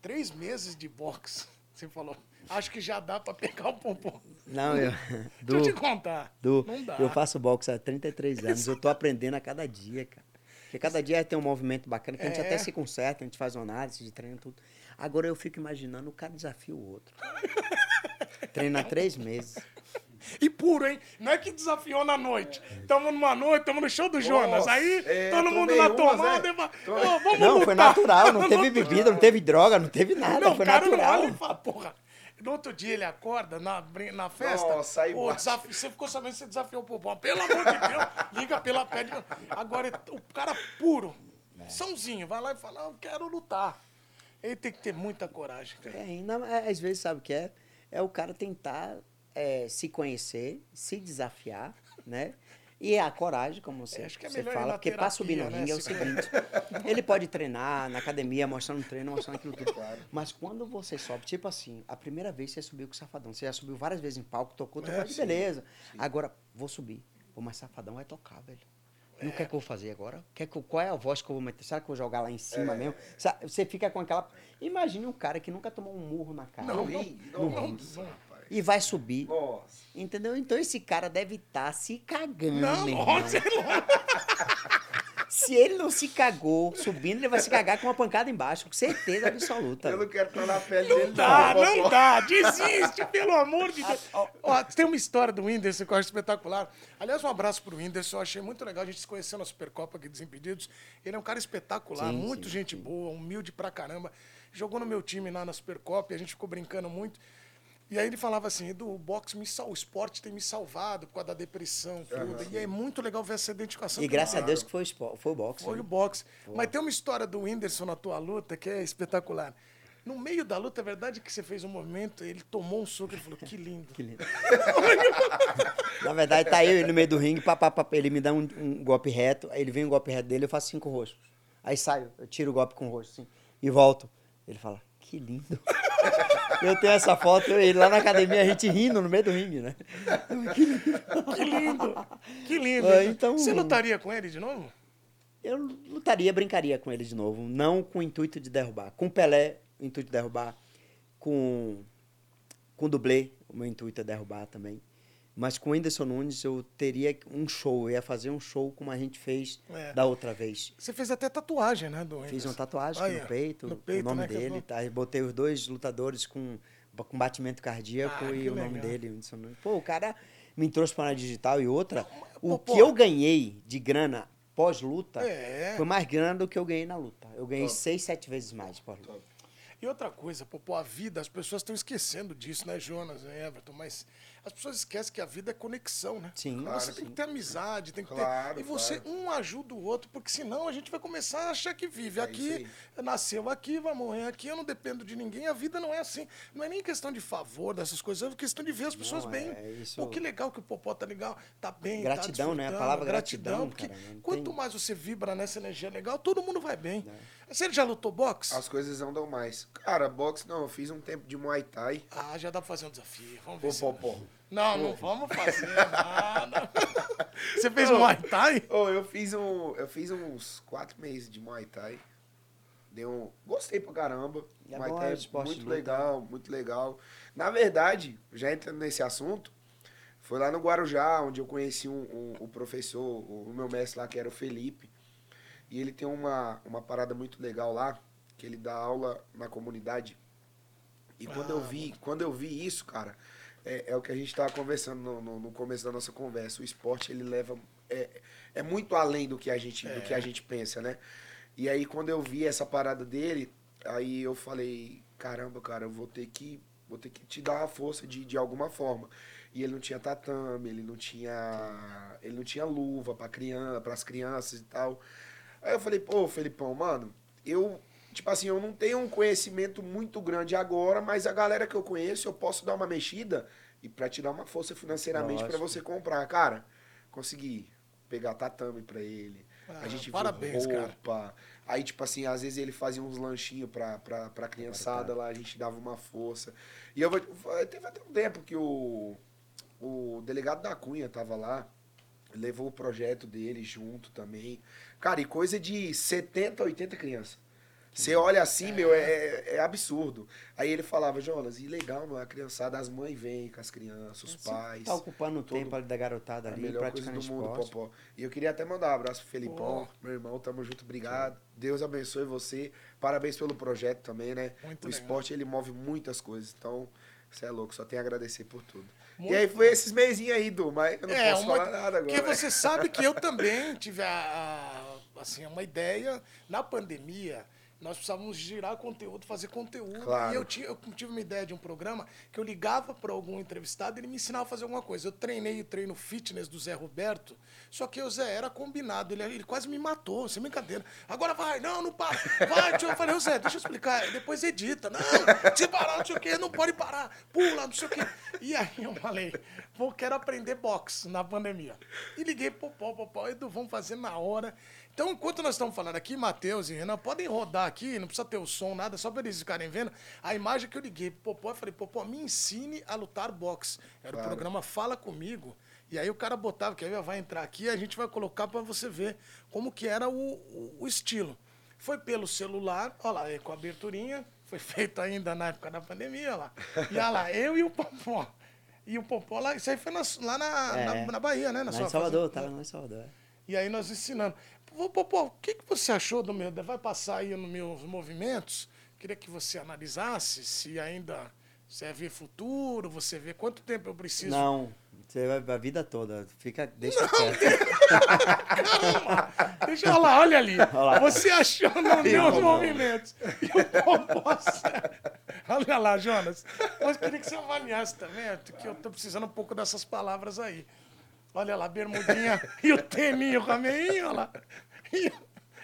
Três meses de boxe, você falou. Acho que já dá pra pegar o pompom. Não, eu. Deixa Du, eu te contar. Du, não dá. eu faço boxe há 33 anos. Eu tô aprendendo a cada dia, cara. Porque cada dia tem um movimento bacana, que a gente É. até se conserta, a gente faz uma análise de treino e tudo. Agora eu fico imaginando o cara desafia o outro. Treina três meses. E puro, hein? Não é que desafiou na noite. Tamo numa noite, tamo no show do Jonas. Aí, é, todo mundo na tomada. é. e "Ô, vamos Não, lutar." foi natural, não teve bebida, não teve droga, não teve nada, Não, foi o cara não natural. olha e fala, porra. No outro dia ele acorda na, na festa. Nossa, aí bate. desafio, você ficou sabendo que você desafiou o Popó. Pelo amor de Deus, liga pela pede. Agora, o cara puro, É. sãozinho, vai lá e fala, "Ah, eu quero lutar. Ele tem que ter muita coragem, cara. É, ainda, é, às vezes, sabe o que é? É o cara tentar é, se conhecer, se desafiar, né? E a coragem, como você, É, acho que é você fala, porque para subir no terapia, né, ringue é o se- seguinte: ele pode treinar na academia, mostrando treino, mostrando aquilo tudo. Mas quando você sobe, tipo assim, a primeira vez você subiu com o Safadão, você já subiu várias vezes em palco, tocou, tocou, É, sim, beleza. Agora, vou subir. Pô, mas Safadão vai tocar, velho. É. o que é que eu vou fazer agora? O que é eu- qual é a voz que eu vou meter? Será que eu vou jogar lá em É. cima mesmo? Sa- Você fica com aquela. Imagine um cara que nunca tomou um murro na cara Não, Ih, não, não, nossa, não. rapaz. E vai subir. Nossa. Entendeu? Então esse cara deve estar se cagando, Não, nossa, é louco. Se ele não se cagou subindo, ele vai se cagar com uma pancada embaixo, com certeza absoluta. Eu não quero estar na pele Não dele. dá, não, não dá. Desiste, pelo amor de Deus. Ó, tem uma história do Whindersson que eu acho espetacular. Aliás, um abraço pro Whindersson. Eu achei muito legal a gente se conhecer na Supercopa aqui dos Impedidos. Ele é um cara espetacular, Sim, muito sim, gente boa, humilde pra caramba. Jogou no meu time lá na Supercopa e a gente ficou brincando muito. E aí ele falava assim, Edu, o boxe me sal... o esporte tem me salvado por causa da depressão, tudo. E é muito legal ver essa identificação. E graças a Deus que foi o, espo- foi o boxe. foi né? o boxe. Mas tem uma história do Whindersson na tua luta que é espetacular. No meio da luta, é verdade que você fez um movimento, ele tomou um soco e falou, que lindo. Que lindo. Na verdade, tá eu no meio do ringue, pá, pá, pá, ele me dá um, um golpe reto, aí ele vem um golpe reto dele, eu faço cinco rostos. Aí saio, eu tiro o golpe com o rosto, assim, e volto. Ele fala, que lindo. Eu tenho essa foto, ele lá na academia, a gente rindo no meio do ringue, né? Que lindo! Que lindo! Ah, então- Você lutaria com ele de novo? Eu lutaria, brincaria com ele de novo. Não com o intuito de derrubar. Com Pelé, o intuito de derrubar. Com, com o dublê, o meu intuito é derrubar também. Mas com o Whindersson Nunes, eu teria um show. Eu ia fazer um show como a gente fez É. da outra vez. Você fez até tatuagem, né, do Fiz uma tatuagem Aí, no ó, peito, no peito, o nome né, eu dele. Tá? E Botei os dois lutadores com, com batimento cardíaco Ah, e o nome legal. dele. Whindersson Nunes. Pô, o cara me trouxe para a digital e outra. pô, O pô. que eu ganhei de grana pós-luta É. foi mais grana do que eu ganhei na luta. Eu ganhei seis, sete vezes mais pós-luta. Top. E outra coisa, Popó, a vida, as pessoas estão esquecendo disso, né, Jonas, né, Everton? Mas as pessoas esquecem que a vida é conexão, né? Sim. Você Claro, tem sim. que ter amizade, tem que Claro, ter. E você, claro. um ajuda o outro, porque senão a gente vai começar a achar que vive É aqui, nasceu aqui, vai morrer aqui, eu não dependo de ninguém. A vida não é assim. Não é nem questão de favor dessas coisas, é questão de ver as pessoas Não, bem. é isso- Pô, que legal que o Popó tá legal, tá bem. Gratidão, tá né? A palavra gratidão, porque cara, não quanto tem- mais você vibra nessa energia legal, todo mundo vai bem. É. Você já lutou boxe? As coisas andam mais. Cara, boxe não, eu fiz um tempo de Muay Thai. Ah, já dá pra fazer um desafio. Vamos ver Pô, se... pô, pô. Não, não vamos fazer nada. Você fez um Muay Thai? Ô, eu fiz um. Eu fiz uns quatro meses de Muay Thai. Deu um. Gostei pra caramba. É Muay Thai é muito legal, muito legal. Na verdade, já entrando nesse assunto, foi lá no Guarujá, onde eu conheci um, um- o professor, o meu mestre lá, que era o Felipe. E ele tem uma, uma parada muito legal lá, que ele dá aula na comunidade. E quando eu Ah, vi, quando eu vi isso, cara, é, é o que a gente estava conversando no, no- no começo da nossa conversa. O esporte ele leva é, é muito além do que a gente do que a gente pensa, né? E aí quando eu vi essa parada dele, aí eu falei, caramba, cara, eu vou ter que vou ter que te dar uma força de, de alguma forma. E ele não tinha tatame, ele não tinha ele não tinha luva para criança, para as crianças e tal. Aí eu falei, pô, Felipão, mano, eu Tipo assim, eu não tenho um conhecimento muito grande agora, mas a galera que eu conheço, eu posso dar uma mexida e pra te dar uma força financeiramente pra Lógico. você comprar. Cara, consegui pegar tatame pra ele. Ah, a gente viu parabéns, cara. roupa. Aí, tipo assim, às vezes ele fazia uns lanchinhos pra, pra, pra criançada lá, a gente dava uma força. E eu vou. Teve até um tempo que o, o delegado da Cunha tava lá, levou o projeto dele junto também. Cara, e coisa de 70, 80 crianças. Você olha assim, meu, é, é absurdo. Aí ele falava, Jonas, e legal, não é? A criançada, as mães vêm com as crianças, os pais. Tá ocupando o todo- tempo ali da garotada A ali, melhor coisa do mundo, esporte. Popó. E eu queria até mandar um abraço pro Felipão, meu irmão, tamo junto, obrigado. Deus abençoe você. Parabéns pelo projeto também, né? Muito o legal. esporte, ele move muitas coisas, então você é louco, só tenho a agradecer por tudo. Muito e aí foi esses meizinhos aí, Du, mas eu não É, posso uma- falar nada agora. Porque você sabe que eu também tive a, a- assim, uma ideia na pandemia. Nós precisávamos girar conteúdo, fazer conteúdo. Claro. E eu, tinha, eu tive uma ideia de um programa que eu ligava para algum entrevistado e ele me ensinava a fazer alguma coisa. Eu treinei o treino fitness do Zé Roberto, só que o Zé era combinado. Ele, ele quase me matou, sem brincadeira. Agora vai, não, não para. Vai, tio. eu falei, Zé, deixa eu explicar. Depois edita. Não, se parar, não sei o quê, não pode parar. Pula, não sei o quê. E aí eu falei, vou, quero aprender boxe na pandemia. E liguei pro Popó, Popó, Edu, vamos fazer na hora. Então, enquanto nós estamos falando aqui, Matheus e Renan, podem rodar aqui, não precisa ter o som, nada, só para eles ficarem vendo. A imagem que eu liguei pro Popó, eu falei, Popó, me ensine a lutar boxe. Era o Claro. programa Fala Comigo. E aí o cara botava, que aí vai entrar aqui, a gente vai colocar para você ver como que era o, o, o estilo. Foi pelo celular, olha lá, aí com a aberturinha, foi feito ainda na época da pandemia, olha lá. E olha lá, eu e o Popó. E o Popó lá, isso aí foi na- lá na, É. na, na Bahia, né? Na Lá sua em Salvador, fazenda. tava lá em Salvador. é. E aí nós ensinando. Pô, pô, pô, o que, que você achou do meu? Vai passar aí nos meus movimentos? Queria que você analisasse se ainda você vê futuro, você vê quanto tempo eu preciso. Não, você vai a vida toda. Fica, deixa quieto. Deixa eu lá, olha ali. lá. Você achou nos meus Popó. movimentos. E o Popó, Olha lá, Jonas. Mas queria que você avaliasse também, que eu tô precisando um pouco dessas palavras aí. Olha lá, bermudinha e o teninho com a meinha, olha lá. E-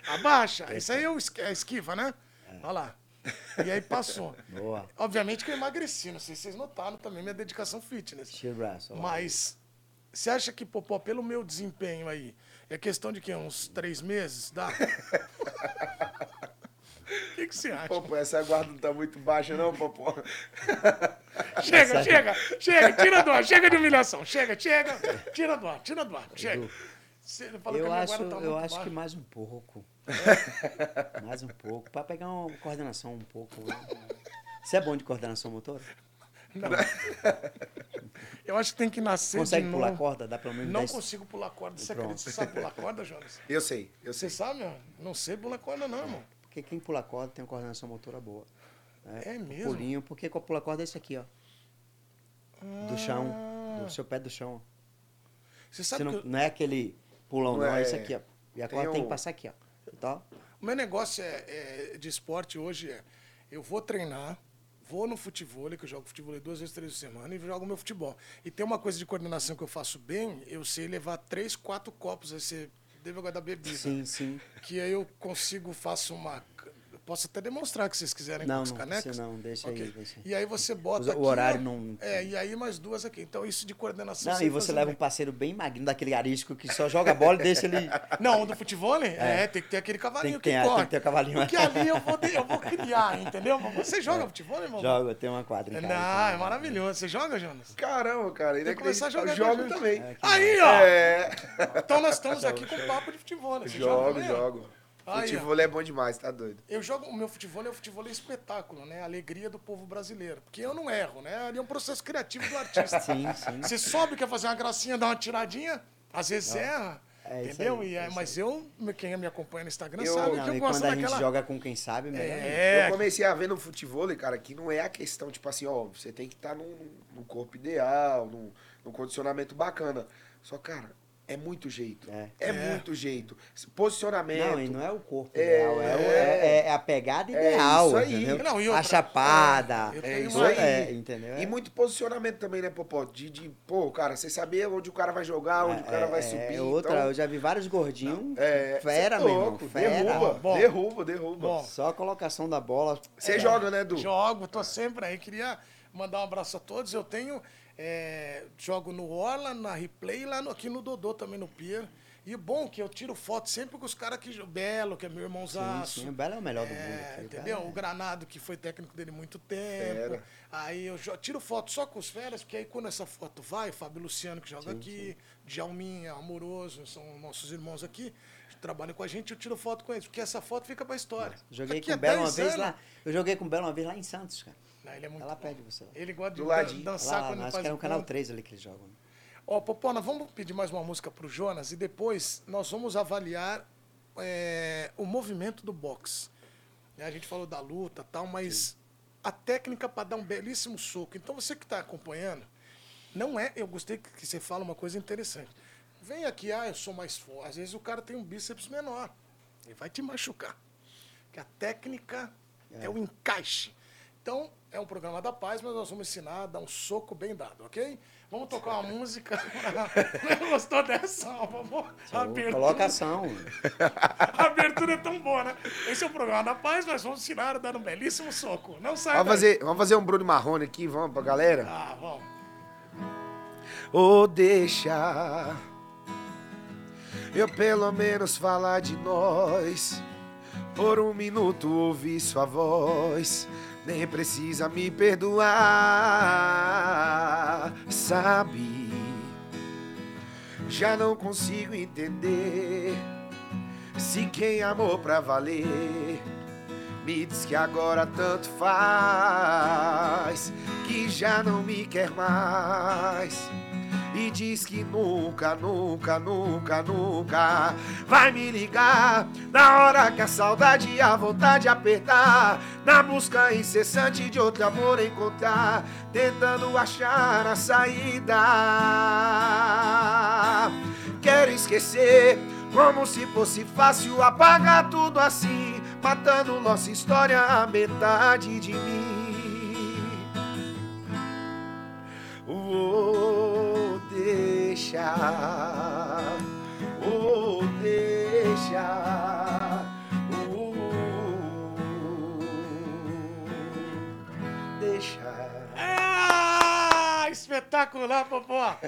abaixa. Isso aí é é esquiva, né? Olha lá. E aí passou. Boa. Obviamente que eu emagreci, não sei se vocês notaram também minha dedicação fitness. Braço. Mas você acha que, Popó, pelo meu desempenho aí, é questão de quê? Uns três meses? Dá? O que, que você acha? Popó, essa guarda não tá muito baixa, não, Popó? Chega, chega, chega, tira do ar, chega de humilhação, chega, chega, tira do ar, tira do ar, chega. Você falou que Eu minha acho, tá eu acho que mais um pouco. mais um pouco. Pra pegar uma coordenação um pouco. Você é bom de coordenação motora? Eu acho que tem que nascer Consegue de pular novo. corda? Dá pelo menos Não 10? consigo pular corda. Você acredita? Você sabe pular corda, Jonas? Eu sei, eu Você sei. sabe, ó? Não sei pular corda, não, irmão. Porque quem pula corda tem uma coordenação motora boa. né? É mesmo? Pulinho, porque com a pula corda é esse aqui, ó. Do chão. Do seu pé do chão. Você Você sabe não, que não é aquele pulão, Não não, é é- esse aqui, ó. E a tem corda tem um- que passar aqui, ó. Então, o meu negócio é, é- de esporte hoje é eu vou treinar, vou no futebol, que eu jogo futebol duas vezes, três vezes por semana, e jogo meu futebol. E tem uma coisa de coordenação que eu faço bem, eu sei levar três, quatro copos, aí você agora da bebida. sim, sim. Que aí eu consigo, faço uma. Posso até demonstrar que vocês quiserem Não, com as não, canecas. não, deixa aí, Ok. deixa aí. E aí você bota. O aqui, horário ó. não- É, e aí mais duas aqui. Então isso de coordenação. Não, e você leva um bem. parceiro bem magrinho, daquele arisco que só joga a bola e deixa ele. Não, o do futebol, né? É. tem que ter aquele cavalinho Tem que tem corre. que ter o cavalinho. Porque ali eu vou, eu vou criar, entendeu? Você joga futebol, irmão? Joga, tem uma quadra em Não, é maravilhoso. Você joga, Jonas? Caramba, cara, Tem que começar a jogar eu jogo também. É, Aí, ó. É, Então nós estamos aqui com papo de futebol, né? Você jogo, jogo. Aí. Futebol é bom demais, tá doido. Eu jogo, o meu futebol é o futebol é espetáculo, né? A alegria do povo brasileiro. Porque eu não erro, né? Ali é um processo criativo do artista. Sim, sim. Você sobe, quer fazer uma gracinha, dá uma tiradinha, às vezes erra. É entendeu? aí, e, é é- mas eu, quem me acompanha no Instagram Eu- sabe que Não, eu e gosto quando a daquela. gente joga com quem sabe, ainda. É, Eu comecei a ver no futebol, cara, que não é a questão, tipo assim, ó, você tem que estar num, num corpo ideal, num, num condicionamento bacana. Só, cara, é muito jeito. É. É, É. muito jeito. Posicionamento. Não, e não é o corpo É, ideal, é, o- é- é a pegada É ideal, isso aí. entendeu? Não, e a outra- chapada. é, É isso uma- aí. É, entendeu? E muito posicionamento também, né, Popó? De, de, pô, cara, você saber onde o cara vai jogar, onde o cara vai é, subir. É outra, então, eu já vi vários gordinhos. é, fera, cê é meu irmão. louco, Fera. Derruba, Bom. derruba, derruba. Bom. Só a colocação da bola. Você joga, né, Du? Jogo, tô sempre aí. Queria mandar um abraço a todos. Eu tenho. É, jogo no Orla, na Replay, lá no- aqui no Dodô também, no Pier. E o bom é que eu tiro foto sempre com os caras que. O Belo, que é meu Sim, irmãozaço. sim, o Belo é o melhor do mundo. É, aqui, o entendeu? cara O Granado, que foi técnico dele muito tempo. Fera. Aí eu tiro foto só com os feras, porque aí quando essa foto vai, o Fábio Luciano, que joga aqui, Djalminha, Amoroso, são nossos irmãos aqui, trabalham com a gente, eu tiro foto com eles, porque essa foto fica pra história. Joguei Daqui com o Belo uma 10 vez anos- lá. Eu joguei com o Belo uma vez lá em Santos, cara. Não, ele é muito Ela bom. pede você lá. Ele gosta de Do ladinho. dançar Lá, quando acho faz que era o canal ponto. 3 ali que eles jogam. Ó, Popona, vamos pedir mais uma música pro Jonas e depois nós vamos avaliar é, o movimento do boxe. Né, A gente falou da luta e tal, mas a técnica para dar um belíssimo soco. Então você que está acompanhando, não é. Eu gostei que que você fala uma coisa interessante. Vem aqui, ah, eu sou mais forte. Às vezes o cara tem um bíceps menor. Ele vai te machucar. Que a técnica é. o encaixe. Então, é um programa da paz, mas nós vamos ensinar a dar um soco bem dado, ok? Vamos tocar uma música. Gostou dessa? Vamos. Abertura, Colocação. a abertura é tão boa, né? Esse é o programa da paz, nós vamos ensinar a dar um belíssimo soco. Não sai Vamos daí. fazer, vamos fazer um Bruno Marrone aqui, vamos pra galera? Ah, vamos. Ou deixa eu pelo menos falar de nós. Por um minuto ouvir sua voz. Nem precisa me perdoar, sabe? Já não consigo entender se quem amou pra valer me diz que agora tanto faz, que já não me quer mais. E diz que nunca, nunca, nunca, nunca vai me ligar. Na hora que a saudade e a vontade apertar, na busca incessante de outro amor encontrar, tentando achar a saída. Quero esquecer, como se fosse fácil apagar tudo assim, matando nossa história a metade de mim. Deixa, oh, deixa, oh, deixa. Ah, espetacular, Popó.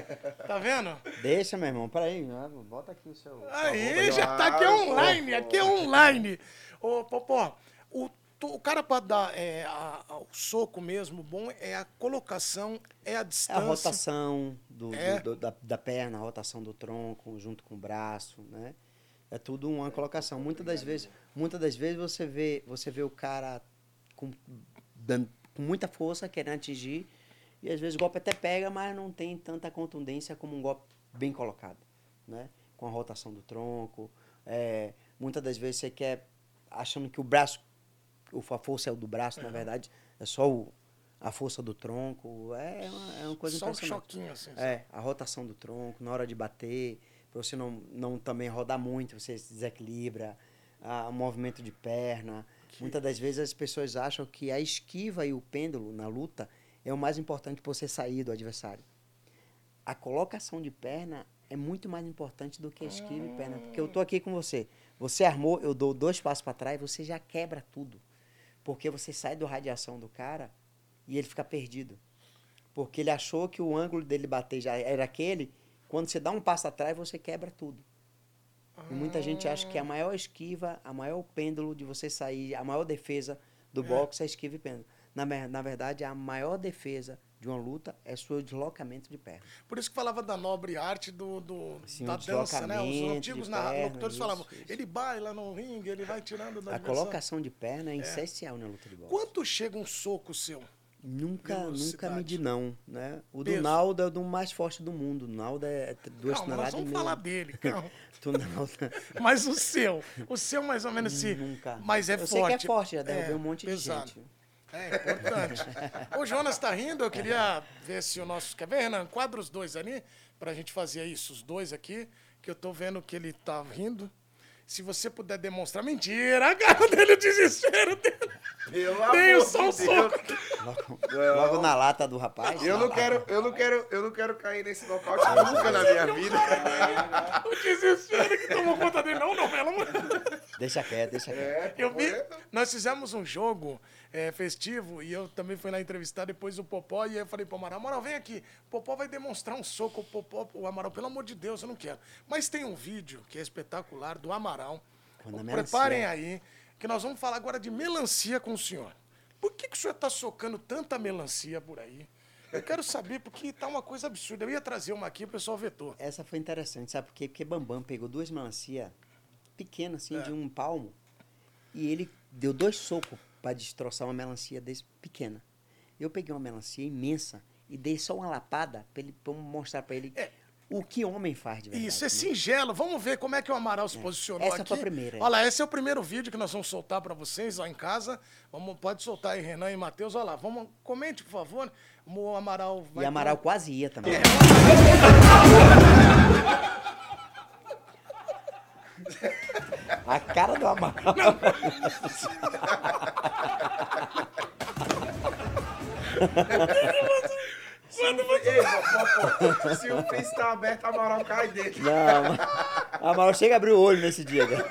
Tá vendo? Deixa, meu irmão. Peraí. né? Bota aqui o seu. Aí, já tá aqui online, aqui é online. Ô, Popó, O, o cara para dar é, a- a- o soco mesmo bom é a colocação, é a É distância. a rotação do, do- É. do- da, da perna, a rotação do tronco junto com o braço, né? É tudo uma colocação. Muitas das vezes, muitas das vezes você vê, você vê o cara com, com muita força querendo atingir e às vezes o golpe até pega, mas não tem tanta contundência como um golpe bem colocado, né? Com a rotação do tronco. É, muitas das vezes você quer achando que o braço, a força é o do braço, na verdade é só o, a força do tronco. É uma, é uma coisa Só um impressionante. choquinho assim. É, a rotação do tronco, na hora de bater, para você não, não também rodar muito, você se desequilibra, a- o movimento de perna. Muitas das vezes as pessoas acham que a esquiva e o pêndulo na luta é o mais importante para você sair do adversário. A colocação de perna é muito mais importante do que a esquiva e perna. Porque eu tô aqui com você. Você armou, eu dou dois passos para trás, você já quebra tudo. Porque você sai do radiação do cara e ele fica perdido. Porque ele achou que o ângulo dele bater já era aquele. Quando você dá um passo atrás, você quebra tudo. E muita gente acha que a maior esquiva, a maior pêndulo de você sair, a maior defesa do boxe é esquiva e pêndulo. Na, na verdade, a maior defesa de uma luta é seu deslocamento de perna. Por isso que falava da nobre arte do, do- Sim, da dança, né? Os antigos locutores falavam, isso. ele baila no ringue, ele vai tirando da A adversário. colocação de perna é, essencial na luta de boxe. Quanto chega um soco seu? Nunca, nunca medi não, né? O do. Naldo é o do mais forte do mundo. O Naldo é duas Calma, nós toneladas e vamos falar dele, calma. Naldo... Mas o seu, o seu mais ou menos se... Nunca. Mas é eu forte. sei que é forte, já derrubei É, um monte pesado. de gente. É importante. o Jonas tá rindo, eu queria ver se o nosso. Quer ver, Renan? Quadra os dois ali, pra gente fazer isso, os dois aqui, que eu tô vendo que ele tá rindo. Se você puder demonstrar. Mentira! A cara dele, o desespero dele. Pelo Dei amor só um soco. Logo, logo na lata do rapaz. Eu não quero, eu não quero, eu não quero cair nesse nocaute nunca na minha vida. O desespero que tomou conta dele. Não, não, pelo amor de Deus. Deixa quieto, deixa quieto. É, Eu vi, nós fizemos um jogo é, festivo e eu também fui lá entrevistar depois o Popó e aí eu falei pro Amaral, Amaral, vem aqui, o Popó vai demonstrar um soco, o Popó, o Amaral, pelo amor de Deus, eu não quero. Mas tem um vídeo que é espetacular do Amaral, preparem aí, que nós vamos falar agora de melancia com o senhor. Por que, que o senhor tá socando tanta melancia por aí? Eu quero saber, porque tá uma coisa absurda. Eu ia trazer uma aqui, o pessoal vetou. Essa foi interessante, sabe por quê? Porque Bambam pegou duas melancia pequenas, assim, É. de um palmo, e ele deu dois socos para destroçar uma melancia desse pequena. Eu peguei uma melancia imensa e dei só uma lapada para ele pra eu mostrar para ele É. o que homem faz de verdade. Isso, é né? singelo. Vamos ver como é que o Amaral se posicionou Essa aqui. foi a primeira, é. Olha lá, esse é o primeiro vídeo que nós vamos soltar para vocês lá em casa. Vamos, pode soltar aí, Renan e Matheus. Olha lá, vamos, comente, por favor. O Amaral vai... E Amaral quase ia também. É. A cara do Amaral. pô, pô, se o Prince tá aberto, a moral cai dele. Não, Amaral chega a abrir o olho nesse dia. cara.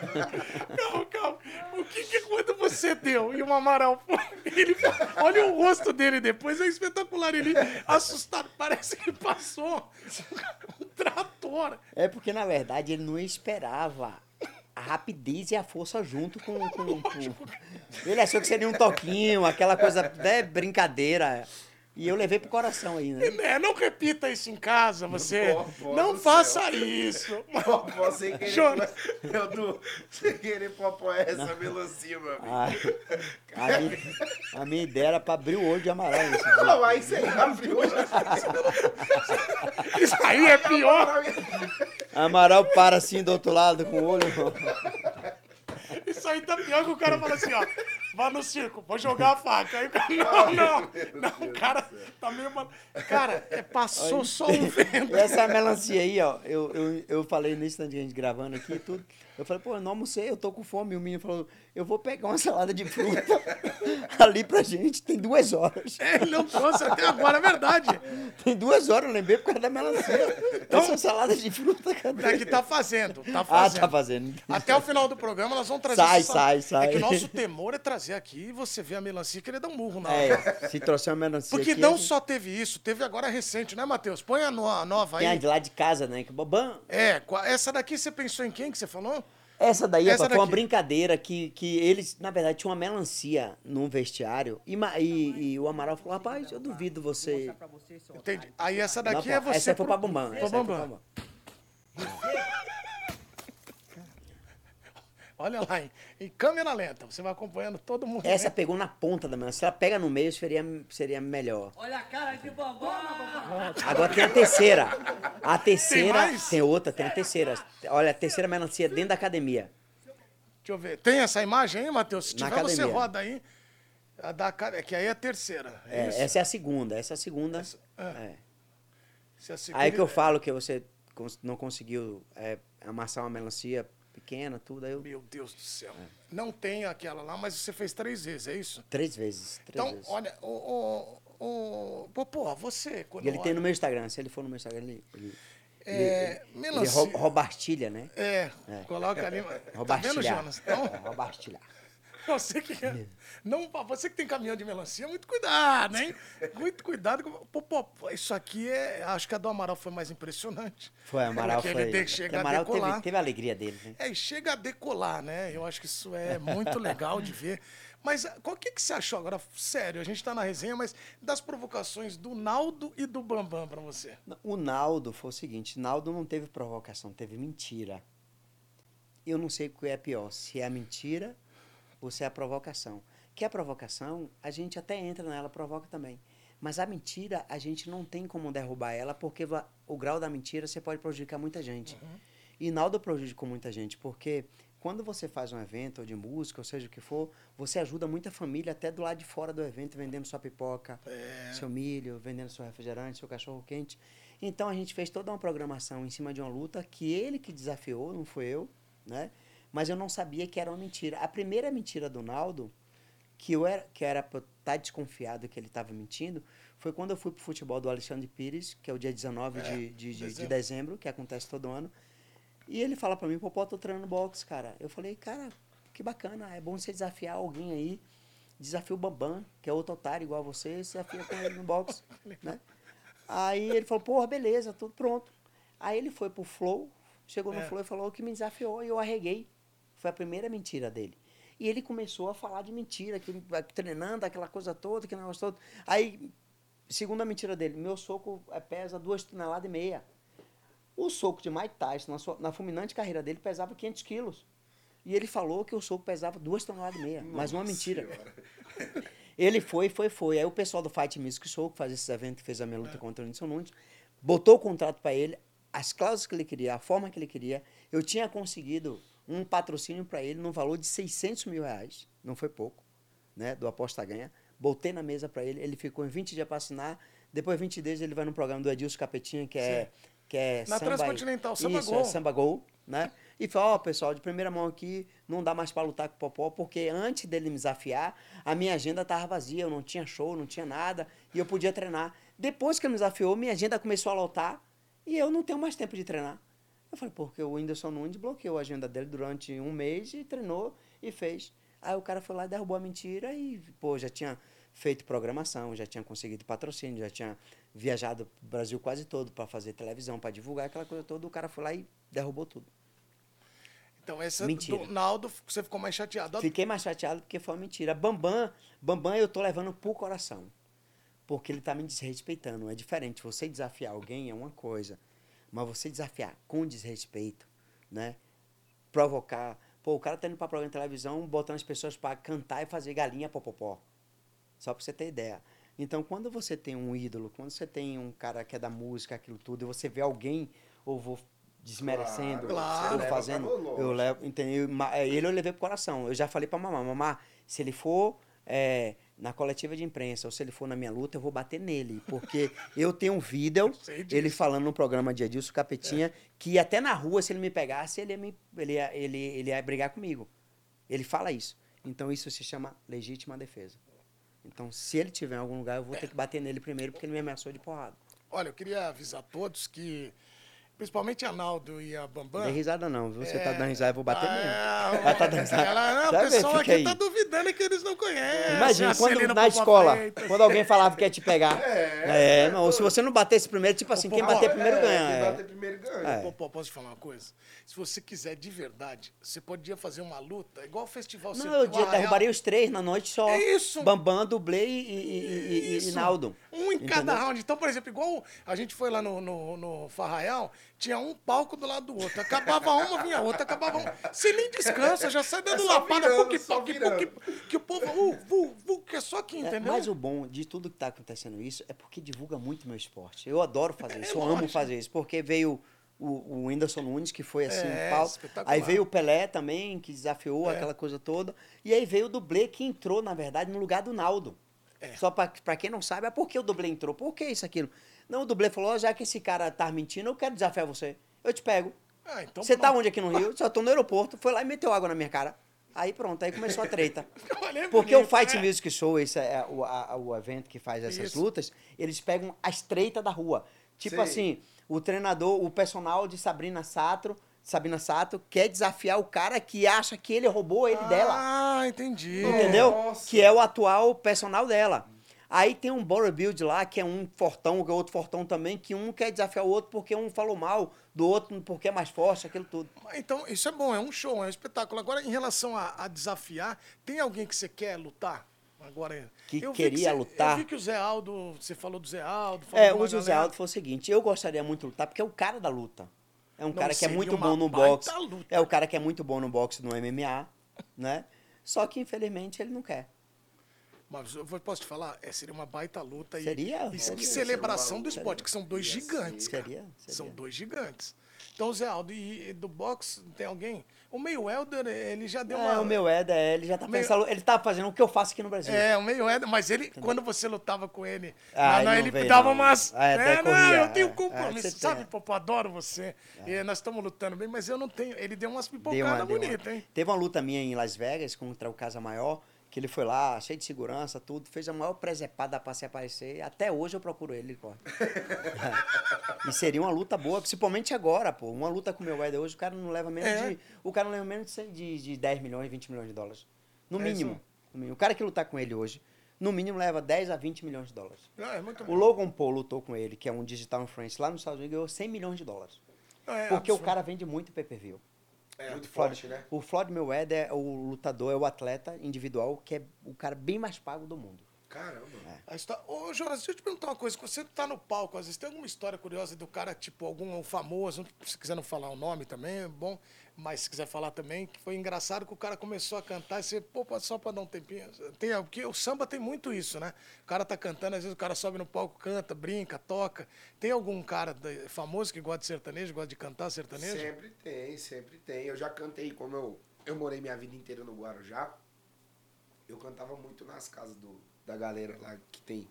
Calma, calma. O que que quando você deu? E o Amaral... Ele, olha o rosto dele depois, é espetacular. Ele assustado, parece que passou um trator. É porque, na verdade, ele não esperava a rapidez e a força junto com. com, com- Ele achou que seria um toquinho, aquela coisa, né, brincadeira. E eu levei pro coração aí, né? Né, Não repita isso em casa, você. Pô, pô não do faça céu. isso. Sem querer. Jonas. Meu Du, sem querer popó é essa melancia, meu amigo. A, a, minha, a minha ideia era pra abrir o olho de Amaral nesse dia. Não, aí você abriu. Isso aí é pior. Amaral para assim do outro lado com o olho. Isso aí tá pior que o cara fala assim, ó. Vá no circo, vou jogar a faca. Aí o cara, não, não. Não, o cara tá meio. mal- Cara, é, passou só um vento. Essa melancia aí, ó, eu, eu, eu falei nesse instante a gente gravando aqui e tudo. Eu falei, pô, eu não almocei, eu tô com fome. E o menino falou, eu vou pegar uma salada de fruta ali pra gente, tem duas horas. É, ele não trouxe até agora, é verdade. Tem duas horas, eu lembrei por causa da melancia. Essa salada de fruta, cadê? É que tá fazendo, tá Ah, fazendo. tá fazendo. Até o final do programa nós vamos trazer Sai, sai, sai. É que nosso temor é trazer aqui e você vê a melancia querer dar um murro na hora. É, se trouxer uma melancia Porque aqui, não só teve isso, teve agora recente, né, Matheus? Põe a, no- a nova Tem a aí. de lá de casa, né? Que bobão. É, essa daqui você pensou em quem que você falou? Essa daí Essa rapaz, foi uma brincadeira que, que eles, na verdade, tinham uma melancia no vestiário e, e- e o Amaral falou, rapaz, eu duvido você. Entendi. Aí essa Não, daqui pô, é você. essa foi pro- pra Bambam. Pra Essa foi pra Bambam. Olha lá, em, em câmera lenta. Você vai acompanhando todo mundo. Essa pegou na ponta da melancia. Se ela pega no meio, seria, seria melhor. Olha a cara de bambam. Agora tem a terceira. A terceira. mais? Tem outra, tem a terceira. Olha, a terceira melancia dentro da academia. Deixa eu ver. Tem essa imagem aí, Matheus? Se Na tiver, você academia. roda aí. A da, ca- que aí é a terceira. É, É, essa é a segunda. Essa é a segunda. é. É. Essa é a segunda. Aí que eu falo que você não conseguiu é, amassar uma melancia pequena, tudo. Aí eu. Meu Deus do céu. É. Não tem aquela lá, mas você fez três vezes, é isso? Três vezes. Três então, vezes. olha, o, o, o Popó, você, quando E ele tem olha- no meu Instagram. Se ele for no meu Instagram, ele. ele É, ele melancia. rou- roubartilha, né? É, coloca ali. Tá vendo. Jonas? Então, É, roubartilhar. você que, não, você que tem caminhão de melancia, muito cuidado, hein? Muito cuidado. Pô, pô, isso aqui é. Acho que a do Amaral foi mais impressionante. Foi, Amaral Porque foi. ele de- chega a Amaral decolar. teve, teve a alegria dele, né? É, e chega a decolar, né? Eu acho que isso é muito legal de ver. Mas ah, qual que, que você achou agora? Sério, a gente tá na resenha, mas das provocações do Naldo e do Bambam pra você. O Naldo foi o seguinte: Naldo não teve provocação, teve mentira. Eu não sei o que é pior, se é a mentira se é a provocação. Que a provocação, a gente até entra nela, provoca também. Mas a mentira, a gente não tem como derrubar ela, porque o grau da mentira você pode prejudicar muita gente. E Naldo prejudicou muita gente, porque quando você faz um evento ou de música, ou seja o que for, você ajuda muita família até do lado de fora do evento, vendendo sua pipoca, seu milho, vendendo seu refrigerante, seu cachorro quente. Então a gente fez toda uma programação em cima de uma luta que ele que desafiou, não foi eu, né? Mas eu não sabia que era uma mentira. A primeira mentira do Naldo, que eu era, que era pra eu estar desconfiado que ele estava mentindo, foi quando eu fui pro futebol do Alexandre Pires, que é o dia 19 de, de, de- de dezembro. que acontece todo ano. E ele fala pra mim, Popó, tô treinando boxe, cara. Eu falei, cara, que bacana, é bom você desafiar alguém aí. Desafia o Bambam, que é outro otário igual a você, desafia com ele no boxe, né? Aí ele falou, porra, beleza, tudo pronto. Aí ele foi pro Flow, chegou no É. Flow e falou que me desafiou e eu arreguei. Foi a primeira mentira dele. E ele começou a falar de mentira, que treinando, aquela coisa toda, aquele negócio todo. Aí, segunda mentira dele, meu soco eh, pesa duas toneladas e meia. O soco de Mike Tyson, na, sua, na fulminante carreira dele, pesava 500 quilos. E ele falou que o soco pesava duas toneladas e meia. mais uma mentira. Ele foi, foi, foi. Aí o pessoal do Fight Music Show, que faz esses eventos, que fez a minha luta contra o Nilson Nunes, botou o contrato para ele, as cláusulas que ele queria, a forma que ele queria. Eu tinha conseguido um patrocínio para ele no valor de 600 mil reais, não foi pouco, né, do Aposta Ganha. Botei na mesa para ele, ele ficou em 20 dias para assinar. Depois de 20 dias ele vai no programa do Edilson Capetinha, que é, que é Na samba, Transcontinental, Samba Isso, Gol. É samba gol, né? E falou, ó, pessoal, de primeira mão aqui, não dá mais para lutar com o Popó, porque antes dele me desafiar, a minha agenda tava vazia, eu não tinha show, não tinha nada, e eu podia treinar. Depois que ele me desafiou, minha agenda começou a lotar, e eu não tenho mais tempo de treinar. Eu falei, porque o Whindersson Nunes bloqueou a agenda dele durante um mês e treinou e fez. Aí o cara foi lá e derrubou a mentira e, pô, já tinha feito programação, já tinha conseguido patrocínio, já tinha viajado o Brasil quase todo para fazer televisão, para divulgar aquela coisa toda. O cara foi lá e derrubou tudo. Então, essa Mentira. do Naldo, você ficou mais chateado. Fiquei mais chateado porque foi uma mentira. Bambam, Bambam eu tô levando pro coração. Porque ele tá me desrespeitando. É diferente. Você desafiar alguém é uma coisa. Mas você desafiar com desrespeito, né? Provocar. Pô, o cara tá indo pra programa de televisão, botando as pessoas para cantar e fazer galinha popopó. Só pra você ter ideia. Então, quando você tem um ídolo, quando você tem um cara que é da música, aquilo tudo, e você vê alguém, ou vou desmerecendo, Claro. ou fazendo, eu levo, entendeu? É, Ele eu levei pro coração. Eu já falei pra mamãe, mamãe, se ele for é, na coletiva de imprensa ou se ele for na minha luta, eu vou bater nele. Porque eu tenho um vídeo, ele falando no programa de Edilson Capetinha, que até na rua, se ele me pegasse, ele ia, me, ele, ia, ele, ele ia brigar comigo. Ele fala isso. Então isso se chama legítima defesa. Então, se ele tiver em algum lugar, eu vou ter que bater nele primeiro, porque ele me ameaçou de porrada. Olha, eu queria avisar todos que principalmente a Naldo e a Não Bambam. dê risada não, viu? Você tá É. dando risada, eu vou bater mesmo. Ah, Ela tá dando risada. Ela, não, o Sabe, pessoal fica aqui aí. tá duvidando que eles não conhecem. Imagina, quando na escola, Freitas. quando alguém falava que ia te pegar. É, não, se você não batesse primeiro, tipo assim, quem Popó, bater primeiro É, ganha. Quem é. bater primeiro ganha. É. Posso te falar uma coisa? Se você quiser de verdade, você podia fazer uma luta, igual o Festival Não, eu dia- derrubaria os três na noite só. É isso. Bambam, Dublê e, e, e, e- e. Naldo. Um em cada Entendeu? round. Então, por exemplo, igual a gente foi lá no, no, no Farraial, tinha um palco do lado do outro. Acabava uma, vinha outra, acabava uma. Você nem descansa, já sai dando É lapada, puc, puc, que o povo, uh, vu, vu, que é só aqui, É, entendeu? mas o bom de tudo que tá acontecendo isso é porque divulga muito meu esporte. Eu adoro fazer É isso, eu amo lógico. fazer isso. Porque veio o, o Whindersson Nunes, que foi assim, É, espetacular. Aí veio o Pelé também, que desafiou É. aquela coisa toda. E aí veio o dublê que entrou, na verdade, no lugar do Naldo. É. Só pra, pra quem não sabe, é por que o dublê entrou? Por que isso, aquilo? Não, o dublê falou, "Ó, já que esse cara tá mentindo, eu quero desafiar você. Eu te pego. Ah, então Você tá onde aqui no Rio? Só tô no aeroporto. Foi lá e meteu água na minha cara. Aí pronto, aí começou a treta. Olha, Porque o Fight né? Music Show, esse é o, a- o evento que faz essas Isso. lutas, eles pegam as treitas da rua. Tipo Sei. assim, o treinador, o personal de Sabrina Sato, Sabrina Sato quer desafiar o cara que acha que ele roubou ele dela. Ah, entendi. Entendeu? Nossa. Que é o atual personal dela. Aí tem um bodybuild lá, que é um fortão, que é outro fortão também, que um quer desafiar o outro porque um falou mal do outro porque é mais forte, aquilo tudo. Então, isso é bom, é um show, é um espetáculo. Agora, em relação a, a desafiar, tem alguém que você quer lutar? Agora, Que queria você- lutar? Eu vi que o Zé Aldo, você falou do Zé Aldo. É, o galera. Aldo foi o seguinte, eu gostaria muito de lutar, porque é o cara da luta. É um Não, cara que é seria muito bom no boxe. luta. É o cara que é muito bom no boxe no MMA, né? Só que, infelizmente, ele não quer. Mas eu posso te falar, é, seria uma baita luta. e- Seria, E, seria, que celebração seria uma do esporte, que são dois gigantes. ser. cara. Seria, São seria. dois gigantes. Então, Zé Aldo, e, e do boxe, tem alguém? O meio Helder, ele já deu É, uma. o Éder, é, ele já tá Meio- pensando, ele tá fazendo o que eu faço aqui no Brasil. É, o meio Helder, mas ele, quando você lutava com ele, Ah, lá, ele ele não veio, dava não. umas. Ah, é, não, corria, eu tenho é. compromisso, É, você sabe. Popô, adoro você. E nós estamos lutando bem, mas eu não tenho. Ele deu umas pipocadas bonitas, hein? Teve uma luta minha em Las Vegas contra o Casa Maior, que ele foi lá, cheio de segurança, tudo, fez a maior presepada pra se aparecer. Até hoje eu procuro ele, ele corre. e seria uma luta boa, principalmente agora, pô. Uma luta com o meu Éder hoje, o cara não leva menos É. de. O cara não leva menos de, de, de 10 milhões, 20 milhões de dólares. No É mínimo. No mínimo. O cara que lutar com ele hoje, no mínimo leva 10 a 20 milhões de dólares. Não, é muito O. Logan Paul lutou com ele, que é um digital influencer lá nos Estados Unidos, ganhou 100 milhões de dólares. É, Porque o absurdo. cara vende muito pay-per-view. É. Muito Floyd- forte, né? O Floyd Mayweather é o lutador, é o atleta individual que é o cara bem mais pago do mundo. Caramba. A histó- Ô, Jonas, deixa eu te perguntar uma coisa. Quando você tá no palco, às vezes tem alguma história curiosa do cara, tipo, algum famoso, se quiser não falar o nome também, é bom, mas se quiser falar também, que foi engraçado que o cara começou a cantar e você, pô, só pra dar um tempinho. Tem, porque o samba tem muito isso, né? O cara tá cantando, às vezes o cara sobe no palco, canta, brinca, toca. Tem algum cara famoso que gosta de sertanejo, gosta de cantar sertanejo? Sempre tem, sempre tem. Eu já cantei, como eu, eu morei minha vida inteira no Guarujá, eu cantava muito nas casas do, da galera lá que tem,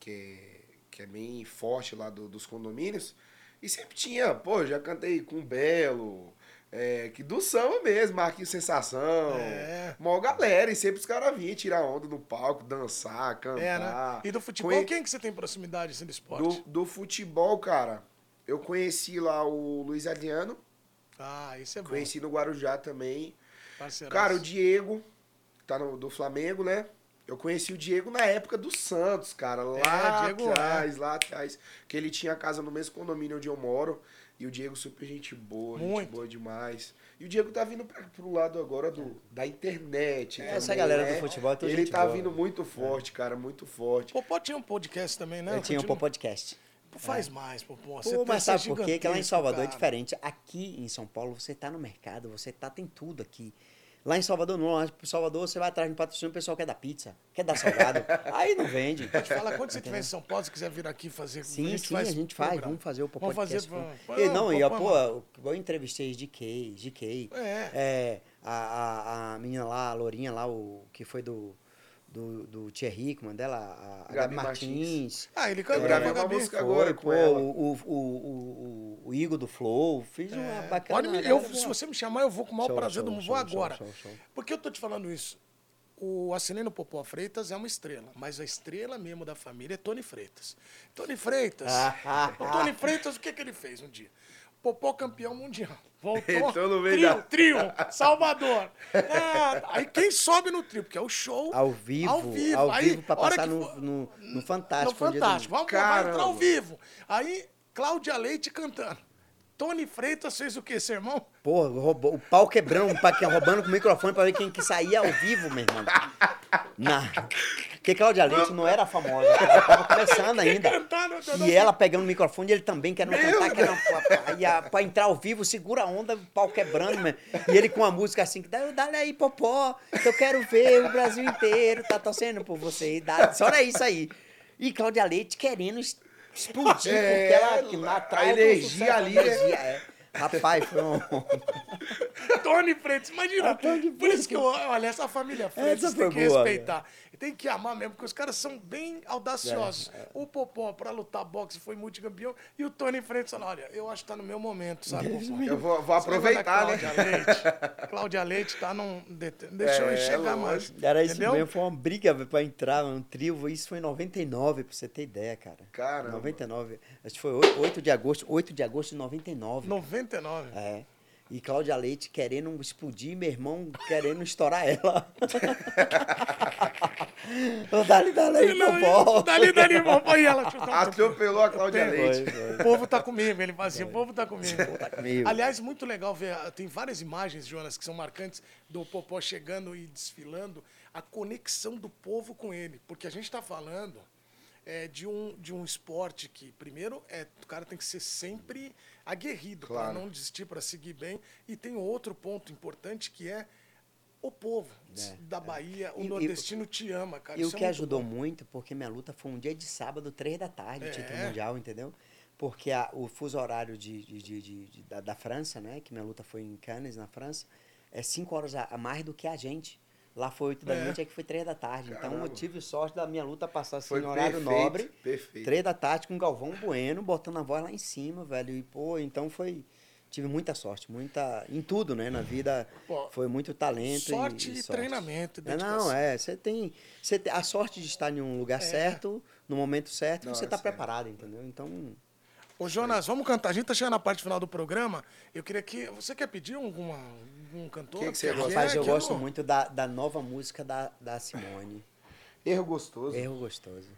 que é, que é bem forte lá do- dos condomínios. E sempre tinha, pô, já cantei com Belo, é, que do samba mesmo, Marquinhos Sensação, É. mó galera, e sempre os caras vinham tirar onda no palco, dançar, cantar. É, né? E do futebol, Conhe- quem que você tem proximidade assim, do esporte? do, do futebol, cara, eu conheci lá o Luiz Adriano, Ah, isso é bom. conheci no Guarujá também. parceiraço. Cara, o Diego, tá no, do Flamengo, né? Eu conheci o Diego na época do Santos, cara. Lá Diego é. atrás, lá atrás. Que ele tinha casa no mesmo condomínio onde eu moro. E o Diego super gente boa, gente Muito. boa demais. E o Diego tá vindo pra, pro lado agora do, da internet. É, essa também, galera né? do futebol é tudo Ele gente tá boa. vindo muito forte, cara, muito forte. Popó tinha um podcast também, né? eu tinha um podcast. Pô, Faz mais, Popó. Pô, mas sabe por quê? Que lá em Salvador é diferente. diferente. Aqui em São Paulo você tá no mercado, você tá, tem tudo aqui. Lá em Salvador não, lá em Salvador você vai atrás de patrocínio, o pessoal quer dar pizza, quer dar salgado. aí não vende. Pode falar, quando você estiver em São Paulo, se quiser vir aqui fazer Sim, sim, a gente faz, vamos fazer o Vamos podcast. fazer, vamos- E não, e, vamos- pô, eu entrevistei GK, GK, É. é, a, a, a menina lá, a Lourinha lá, o, que foi do, do, do Thierry, é dela, a, a Gabi Gabi Martins. Ah, ele Eu cantou a uma Gabi. música Foi, agora pô, o, o, o, o, o Igor do Flow, fiz uma É, bacana. galera eu, se você me chamar, eu vou com o maior Show, prazer show, do mundo. show, Vou show, agora. show, show. Por que eu tô te falando isso? O Assinino Popó Freitas é uma estrela, mas a estrela mesmo da família é Tony Freitas. Tony Freitas. Ah, ah, o Tony Freitas, o que, que ele fez um dia? Popó campeão mundial. Voltou. Entrou no meio trio, da- trio, Salvador. É, aí quem sobe no trio? Porque é o show. Ao vivo, Ao vivo, ao Aí, vivo pra passar que no, for- no, no No Fantástico. um Fantástico. Vamos, vai entrar ao vivo. Aí, Cláudia Leite cantando. Tony Freitas fez o quê, sermão? Porra, roubou, o pau quebrando, roubando com o microfone pra ver quem que saía ao vivo, meu irmão. Na... Porque Cláudia Leite não era famosa, ela tava começando ainda. E ela pegando o microfone, e ele também querendo Meu cantar, querendo, e pra entrar ao vivo, segura a onda, o pau quebrando, meu. E ele com a música assim, dá- dá-lhe aí, popó, que eu quero ver o Brasil inteiro, tá torcendo por você, dá, só era isso aí. E Cláudia Leite querendo explodir, É, porque ela que a atrai o energia a ali, energia, é. Rapaz, foi um... Tony Freitas, imagina. Ah, Tony Por isso que eu, olha, essa família Freitas Essa tem que boa, respeitar. Tem que amar mesmo, porque os caras são bem audaciosos. É, O Popó, pra lutar boxe, foi multicampeão. E o Tony Freitas falou: olha, eu acho que tá no meu momento, sabe, Popó? Eu vou, vou aproveitar, né? Cláudia Leite. Cláudia Leite tá num. de- Deixa eu É, chegar mais. lógico. Era isso entendeu? mesmo, foi uma briga pra entrar, um trio. Isso foi em 99, pra você ter ideia, cara. Caramba. 99. Acho que foi 8, 8 de agosto, 8 de agosto de 99. 99. É. E Cláudia Leite querendo explodir, meu irmão querendo estourar ela. Ô, dali, dali, popó. Dali, dali, Popó. E ela. Atropelou a Cláudia Leite. Foi, O povo tá comigo, ele fazia, o povo tá comigo. tá comigo. Aliás, muito legal ver, tem várias imagens, Jonas, que são marcantes do Popó chegando e desfilando, a conexão do povo com ele. Porque a gente está falando é, de, um, de um esporte que, primeiro, é, o cara tem que ser sempre aguerrido para Claro. não desistir, para seguir bem. E tem outro ponto importante que é o povo É, da Bahia, o E- e- nordestino te ama, cara. E o é que muito ajudou bom. muito, porque minha luta foi um dia de sábado, três da tarde, É. título mundial, entendeu? Porque a- o fuso horário de- de- de- da, da França, né? Que minha luta foi em Cannes, na França, é cinco horas a, a mais do que a gente. Lá foi oito da É. noite, aqui foi três da tarde. Então Caramba. eu tive sorte da minha luta passar assim Foi no horário perfeito, nobre. perfeito. Três da tarde com o Galvão Bueno, botando a voz lá em cima, velho. E, pô, então foi. Tive muita sorte, muita. Em tudo, né? Na vida Pô, foi muito talento. sorte e, e treinamento, É, não, é. Você tem, você tem. A sorte de estar em um lugar certo, no momento certo, Na você está preparado, entendeu? Então. Ô, Jonas, vamos cantar. A gente tá chegando na parte final do programa. Eu queria que. Você quer pedir alguma, algum cantor? Quem que você Quer? gosta? Rapaz, eu Quer? gosto muito da, da nova música da, da Simone. Erro gostoso. Erro gostoso.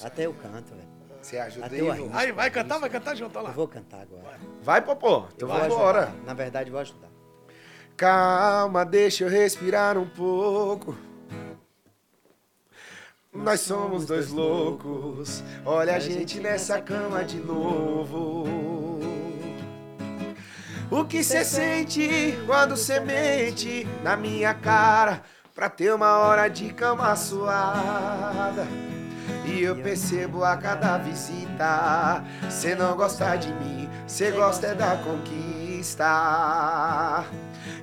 Até eu canto, velho. Você ajuda Até aí, o arrisco. Aí, vai cantar, vai cantar junto, olha Eu lá. vou cantar agora. Vai, Popó. Então Eu vou vamos embora. Na verdade, eu vou ajudar. Calma, deixa eu respirar um pouco. Nós somos dois loucos. Olha a gente nessa cama de novo. O que cê sente quando cê mente na minha cara pra ter uma hora de cama suada? E eu percebo a cada visita, cê não gosta de mim, cê gosta é da conquista.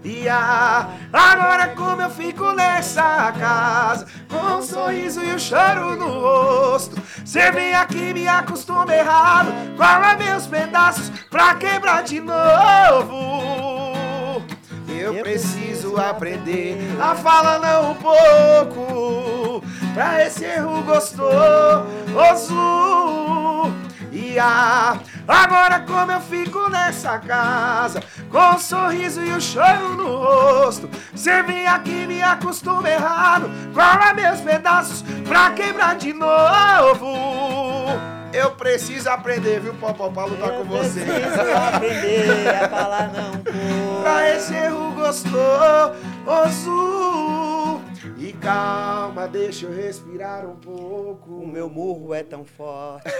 E ah, agora como eu fico nessa casa Com um sorriso e um choro no rosto. Cê vem aqui me acostuma errado Fala meus pedaços pra quebrar de novo? Eu preciso aprender a falar não um pouco Pra esse erro gostoso e ah, agora como eu fico nessa casa Com um sorriso e um choro no rosto Cê vem aqui me acostuma errado Cola meus pedaços pra quebrar de novo? Eu preciso aprender, viu, Popó, pra lutar com você. Preciso aprender a falar não pô. Pra esse erro gostoso E calma, deixa eu respirar um pouco O meu murro é tão forte.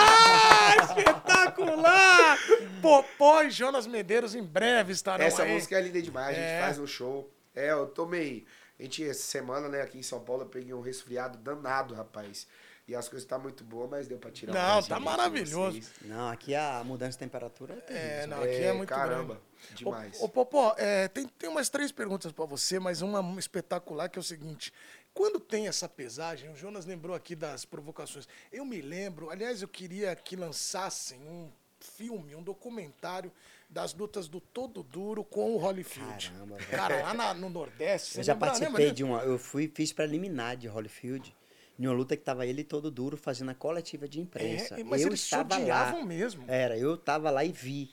Ah, espetacular! Popó e Jonas Medeiros em breve estarão Essa aí. música é linda demais, a gente É. faz um show. É, eu tomei. A gente, essa semana, né, aqui em São Paulo, eu peguei um resfriado danado, rapaz. E as coisas tá muito boas, mas deu pra tirar Não, um tá maravilhoso. vocês. Não, aqui a mudança de temperatura é terrível. É, não, É, aqui é muito caramba, grande. demais. Ô, ô, Popó, é, tem, tem umas três perguntas pra você, mas uma espetacular que é o seguinte. Quando tem essa pesagem, o Jonas lembrou aqui das provocações. Eu me lembro, aliás, eu queria que lançassem um filme, um documentário das lutas do Todo Duro com o Holyfield. Caramba, velho. Cara, lá na- no Nordeste. Eu já lembra- lembra participei disso? de uma. Eu fui, fiz preliminar de Holyfield. Em uma luta que tava ele todo duro fazendo a coletiva de imprensa. É, mas eu eles estava lá. mesmo. Era, eu tava lá e vi.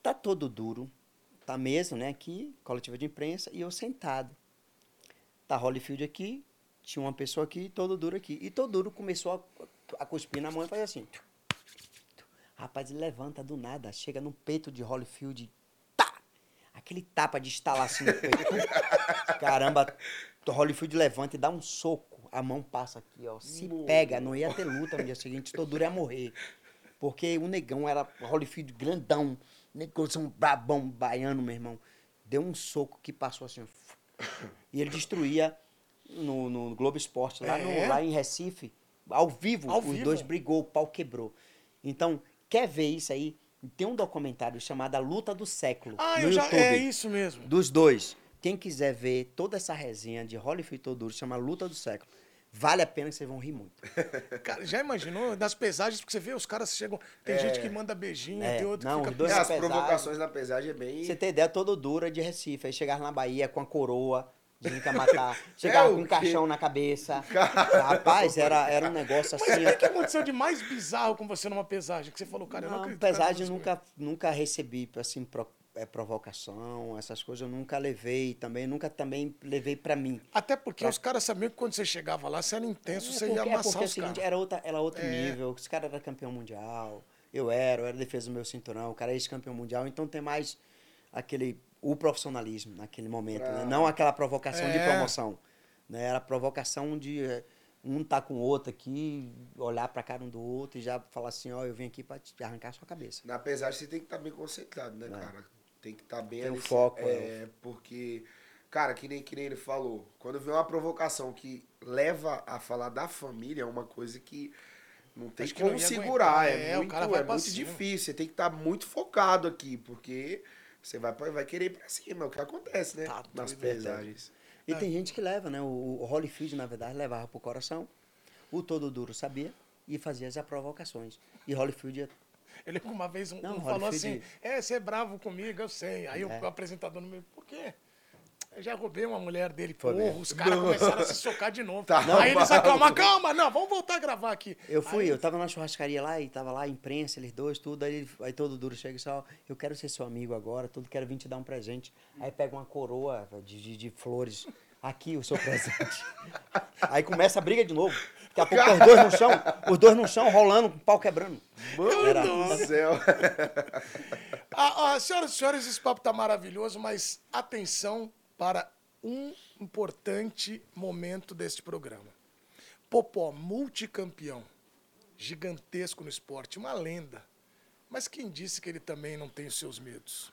Tá todo duro. Tá mesmo, né? Aqui, coletiva de imprensa, e eu sentado. Tá Holyfield aqui, tinha uma pessoa aqui, todo duro aqui. E todo duro começou a, a cuspir na mão e fazer assim. Rapaz, ele levanta do nada, chega no peito de Holyfield, tá! Aquele tapa de estalar assim no peito. Caramba, o Holyfield levanta e dá um soco. A mão passa aqui, ó. Se pega, não ia ter luta no dia seguinte, todo duro ia morrer. Porque o negão era Holyfield grandão, negócio brabão, baiano, meu irmão. Deu um soco que passou assim, ó. E ele destruía no, no Globo Esporte, lá, no- É? lá em Recife, ao vivo, Ao os vivo? dois brigou, o pau quebrou. Então, quer ver isso aí? Tem um documentário chamado A Luta do Século Ah, no eu já. YouTube. É isso mesmo. Dos dois. Quem quiser ver toda essa resenha de Holyfield Toduro, chama Luta do Século. Vale a pena que vocês vão rir muito. Cara, já imaginou? Das pesagens, porque você vê, os caras chegam. Tem gente que manda beijinho, É, tem outro não, que fica. dois É, as pesagem. provocações na pesagem é bem. Você tem ideia, todo dura de Recife. Aí chegava na Bahia com a coroa, ia matar. Chegava É com um caixão na cabeça. Rapaz, era, era um negócio Mas assim. o que aconteceu de mais bizarro com você numa pesagem? Que você falou, cara, eu não Não, acredito. pesagem nunca, nunca recebi, assim, pro- é, provocação, essas coisas eu nunca levei também, nunca também levei pra mim. Até porque os caras sabiam que quando você chegava lá, você era intenso, você é ia porque, é amassar porque é o os seguinte, caras. era, outra, era outro É. nível, os caras eram campeão mundial, eu era, eu era defesa do meu cinturão, o cara é ex-campeão mundial, então tem mais aquele, o profissionalismo naquele momento, né? Pra- não aquela provocação de É. promoção, né? Era provocação de eh, um tá com o outro aqui, olhar pra cara um do outro e já falar assim, ó, eu vim aqui pra te arrancar a sua cabeça. Na pesagem você tem que estar bem concentrado, né, cara? Tem que estar bem Tem o ali, foco, É, porque, cara, que nem, que nem ele falou, quando vem uma provocação que leva a falar da família, é uma coisa que não tem Acho que não como ia segurar. aguentar. É, É, o muito, cara vai é muito difícil. Você tem que estar muito focado aqui, porque você vai, vai querer ir pra cima. É o que acontece, né? Tá nas doido, pesagens. E É. tem gente que leva, né? O, o Holyfield, na verdade, levava pro coração, o todo duro sabia e fazia as provocações. E Holyfield Ele uma vez um, Não, um falou assim: É, você é bravo comigo, eu sei. Aí É. o apresentador no meio, por quê? Eu já roubei uma mulher dele, porra, os caras começaram a se socar de novo. Tá aí eles, maluco. calma, calma, não, vamos voltar a gravar aqui. Eu fui, Aí- eu tava na churrascaria lá e tava lá a imprensa, eles dois, tudo. Aí, aí todo duro chega e só, eu quero ser seu amigo agora, tudo, quero vir te dar um presente. Aí pega uma coroa de, de, de flores. Aqui o seu presente. Aí começa a briga de novo. Daqui a pouco os dois no chão, os dois no chão, rolando, com o pau quebrando. Mano Era- do céu. Ah, ah, senhoras e senhores, esse papo tá maravilhoso, mas atenção para um importante momento deste programa. Popó, multicampeão, gigantesco no esporte, uma lenda. Mas quem disse que ele também não tem os seus medos?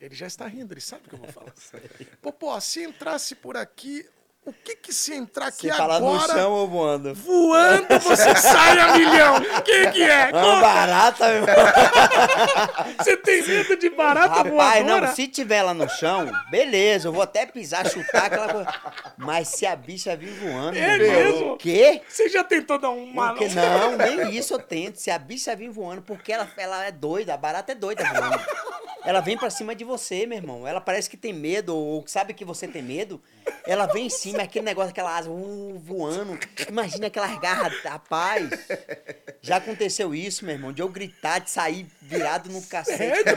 Ele já está rindo, ele sabe o que eu vou falar. Popó, se entrasse por aqui, o que que se entrar aqui Você falar no agora, chão ou voando? voando, você sai a milhão? O que que é? Uma barata, meu irmão. Você tem medo de barata Rapaz, voadora? não, se tiver lá no chão, beleza, eu vou até pisar, chutar aquela coisa. Mas se a bicha vir voando, É meu mesmo? o quê? Você já tentou dar uma... Porque não, nem isso eu tento. Se a bicha vir voando, porque ela, ela é doida, a barata é doida voando. Ela vem pra cima de você, meu irmão. Ela parece que tem medo, ou sabe que você tem medo. Ela vem em cima, aquele negócio, aquela asa uh, voando. Imagina aquelas garras, rapaz. Já aconteceu isso, meu irmão, de eu gritar, de sair virado no cacete.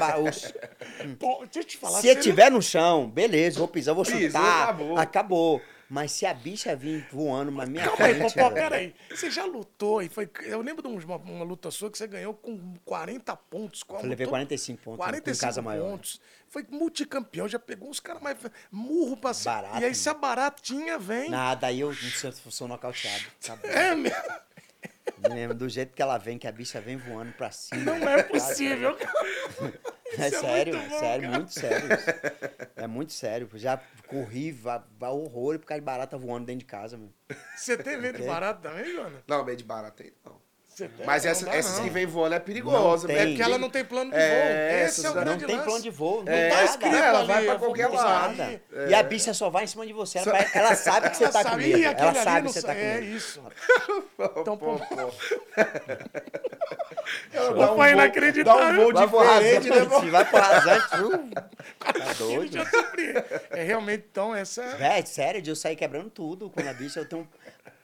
Pô, deixa eu te falar. Se eu tiver no chão, beleza, vou pisar, vou chutar. acabou. acabou. Mas se a bicha vir voando na minha Calma aí, frente. Popó, velho, peraí. Você já lutou e foi. Eu lembro de uma, uma luta sua que você ganhou com 40 pontos. Qual Eu levei lutou? 45 pontos com 45 casa maior. pontos. Foi multicampeão, já pegou uns caras mais. Murro pra cima. E aí, se a baratinha vem. Nada, aí eu não sei se eu sou nocauteado. Acabou. É mesmo. Mesmo, do jeito que ela vem, que a bicha vem voando pra cima. Não é possível. É Isso é sério, muito é bom, sério, cara. muito sério. isso. É muito sério. Já corri, vá, vá horror por causa de barata voando dentro de casa, meu. Você tem medo de barata também, Joana? Não, meio de barata aí não. Tem? Mas essa, dá, essas não. que vem voando é perigosa. Né? É porque ela não tem plano de É, voo. Esse essas é o não grande Não tem lance. plano de voo, não É, tá nada. escrito ela ali, vai pra qualquer lado. ali. E a bicha só vai em cima de você. Ela, vai- ela sabe que você Ela tá com sabe, medo. "Ih, aquele Ela sabe que você tá com É isso. Então, pô, Ela Pô, foi voo- inacreditável. Dá um voo Vai pro diferente, né? rasante, vai pro rasante. Tá doido. É realmente, então, essa é... Véi, sério, de eu sair quebrando tudo com a bicha. Eu tenho.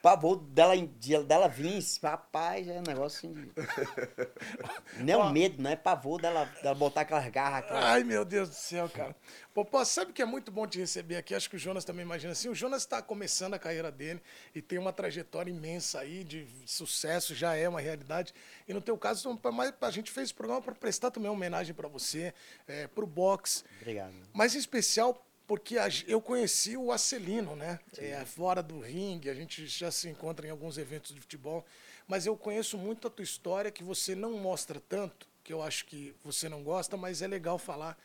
Pavor dela, de- dela vir, rapaz, é um negócio assim. Não é o medo, não é pavor dela, dela botar aquelas garras. aquelas- Ai, meu Deus do céu, cara. Popó, sabe que é muito bom te receber aqui? Acho que o Jonas também imagina assim. O Jonas está começando a carreira dele e tem uma trajetória imensa aí de sucesso, já é uma realidade. E no teu caso, a gente fez esse programa para prestar também uma homenagem para você, é, para o box. Obrigado. Mas em especial porque eu conheci o Acelino, né? É, fora do ringue, a gente já se encontra em alguns eventos de futebol. Mas eu conheço muito a tua história, que você não mostra tanto, que eu acho que você não gosta, mas é legal falar.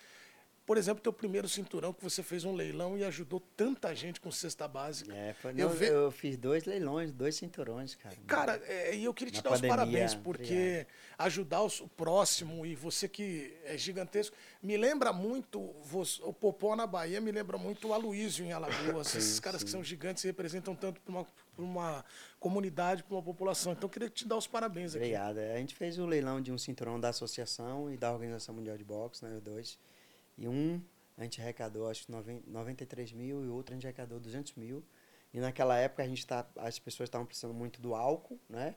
Por exemplo, teu primeiro cinturão, que você fez um leilão e ajudou tanta gente com cesta básica. É, foi, eu eu, ve- eu fiz dois leilões, dois cinturões, cara. Cara, é, e eu queria te Na dar os pandemia, parabéns, porque ajudar os- o próximo e você que é gigantesco, me lembra muito, o Popó na Bahia me lembra muito o Aloysio em Alagoas, esses caras que são gigantes e representam tanto para uma, uma comunidade, para uma população. Então eu queria te dar os parabéns aqui. Obrigado. É, A gente fez o leilão de um cinturão da associação e da Organização Mundial de Boxe, né, os dois. E um a gente arrecadou, acho que noven- 93 mil e outro a gente arrecadou 200 mil. E naquela época a gente tá, as pessoas estavam precisando muito do álcool, né?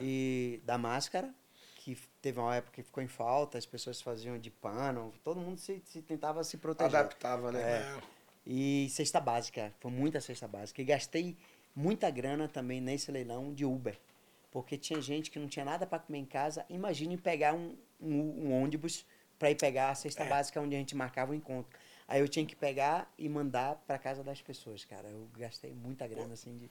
E da máscara, que teve uma época que ficou em falta, as pessoas faziam de pano, todo mundo se, se tentava se proteger. Adaptava, né? É. E cesta básica, foi muita cesta básica. E gastei muita grana também nesse leilão de Uber. Porque tinha gente que não tinha nada para comer em casa. Imagine pegar um, um, um ônibus para ir pegar a cesta básica onde a gente marcava o encontro. Aí eu tinha que pegar e mandar para casa das pessoas, cara. Eu gastei muita grana assim de,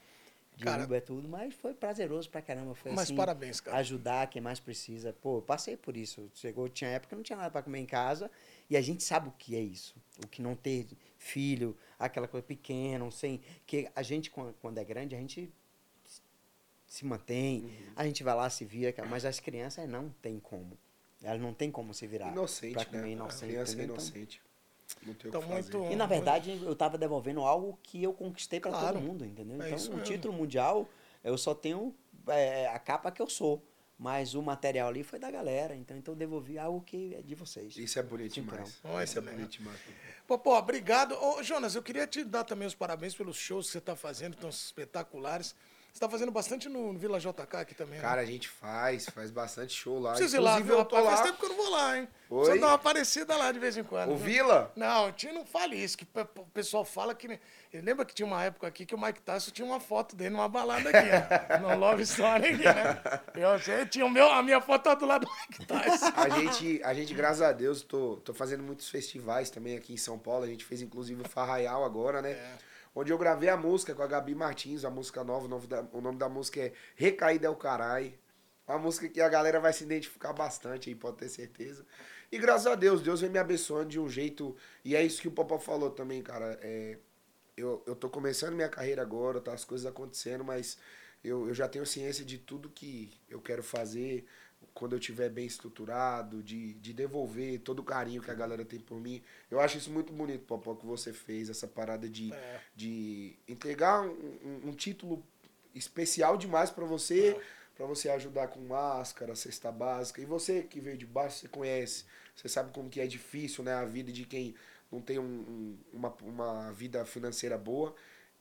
de Cara- Uber tudo, mas foi prazeroso pra caramba. Foi, Mas assim, parabéns, cara. Ajudar quem mais precisa. Pô, eu passei por isso. Chegou, tinha época que não tinha nada para comer em casa e a gente sabe o que é isso. O que não ter filho, aquela coisa pequena, sem. Que a gente, quan- quando é grande, a gente se mantém, Uhum. a gente vai lá, se vira, mas as crianças não tem como. Elas não tem como se virar. Inocente, pra né? comer inocente. Criança é? Então, inocente. Não tem Então, o que fazer. muito- e na verdade, eu tava devolvendo algo que eu conquistei para Claro. todo mundo, entendeu? É então, o título mundial, eu só tenho é, a capa que eu sou. Mas o material ali foi da galera, então, então eu devolvi algo que é de vocês. Isso é bonito Cinturão. demais. Olha, Isso é né? bonito demais. Popó, obrigado. Ô, Jonas, eu queria te dar também os parabéns pelos shows que você está fazendo, tão espetaculares. Você está fazendo bastante no, no Vila JK aqui também, né? Cara, a gente faz, faz bastante show lá. Preciso ir lá, viu, eu rapaz? lá. Faz tempo que eu não vou lá, hein? Oi? Dar uma aparecida lá de vez em quando. O viu? Vila? Não, tio não fale isso, que o pessoal fala que. Lembra que tinha uma época aqui que o Mike Tyson tinha uma foto dele numa balada aqui, ó. no Love Story aqui, né? Eu sei, tinha o meu, a minha foto tá do lado do Mike Tyson. A gente, a gente, graças a Deus, tô, tô fazendo muitos festivais também aqui em São Paulo. A gente fez inclusive o Farraial agora, né? É. Onde eu gravei a música com a Gabi Martins, a música nova. O nome da, o nome da música é Recaída é o Carai. Uma música que a galera vai se identificar bastante aí, pode ter certeza. E graças a Deus, Deus vem me abençoando de um jeito. E é isso que o Popó falou também, cara. É, eu, eu tô começando minha carreira agora, tá as coisas acontecendo, mas eu, eu já tenho ciência de tudo que eu quero fazer quando eu estiver bem estruturado, de, de devolver todo o carinho que a galera tem por mim. Eu acho isso muito bonito, Popó, que você fez, essa parada de, É. de entregar um, um- título especial demais pra você, pra você ajudar com máscara, cesta básica. E você que veio de baixo, você conhece, você sabe como que é difícil, né, a vida de quem não tem um- um- uma, uma vida financeira boa.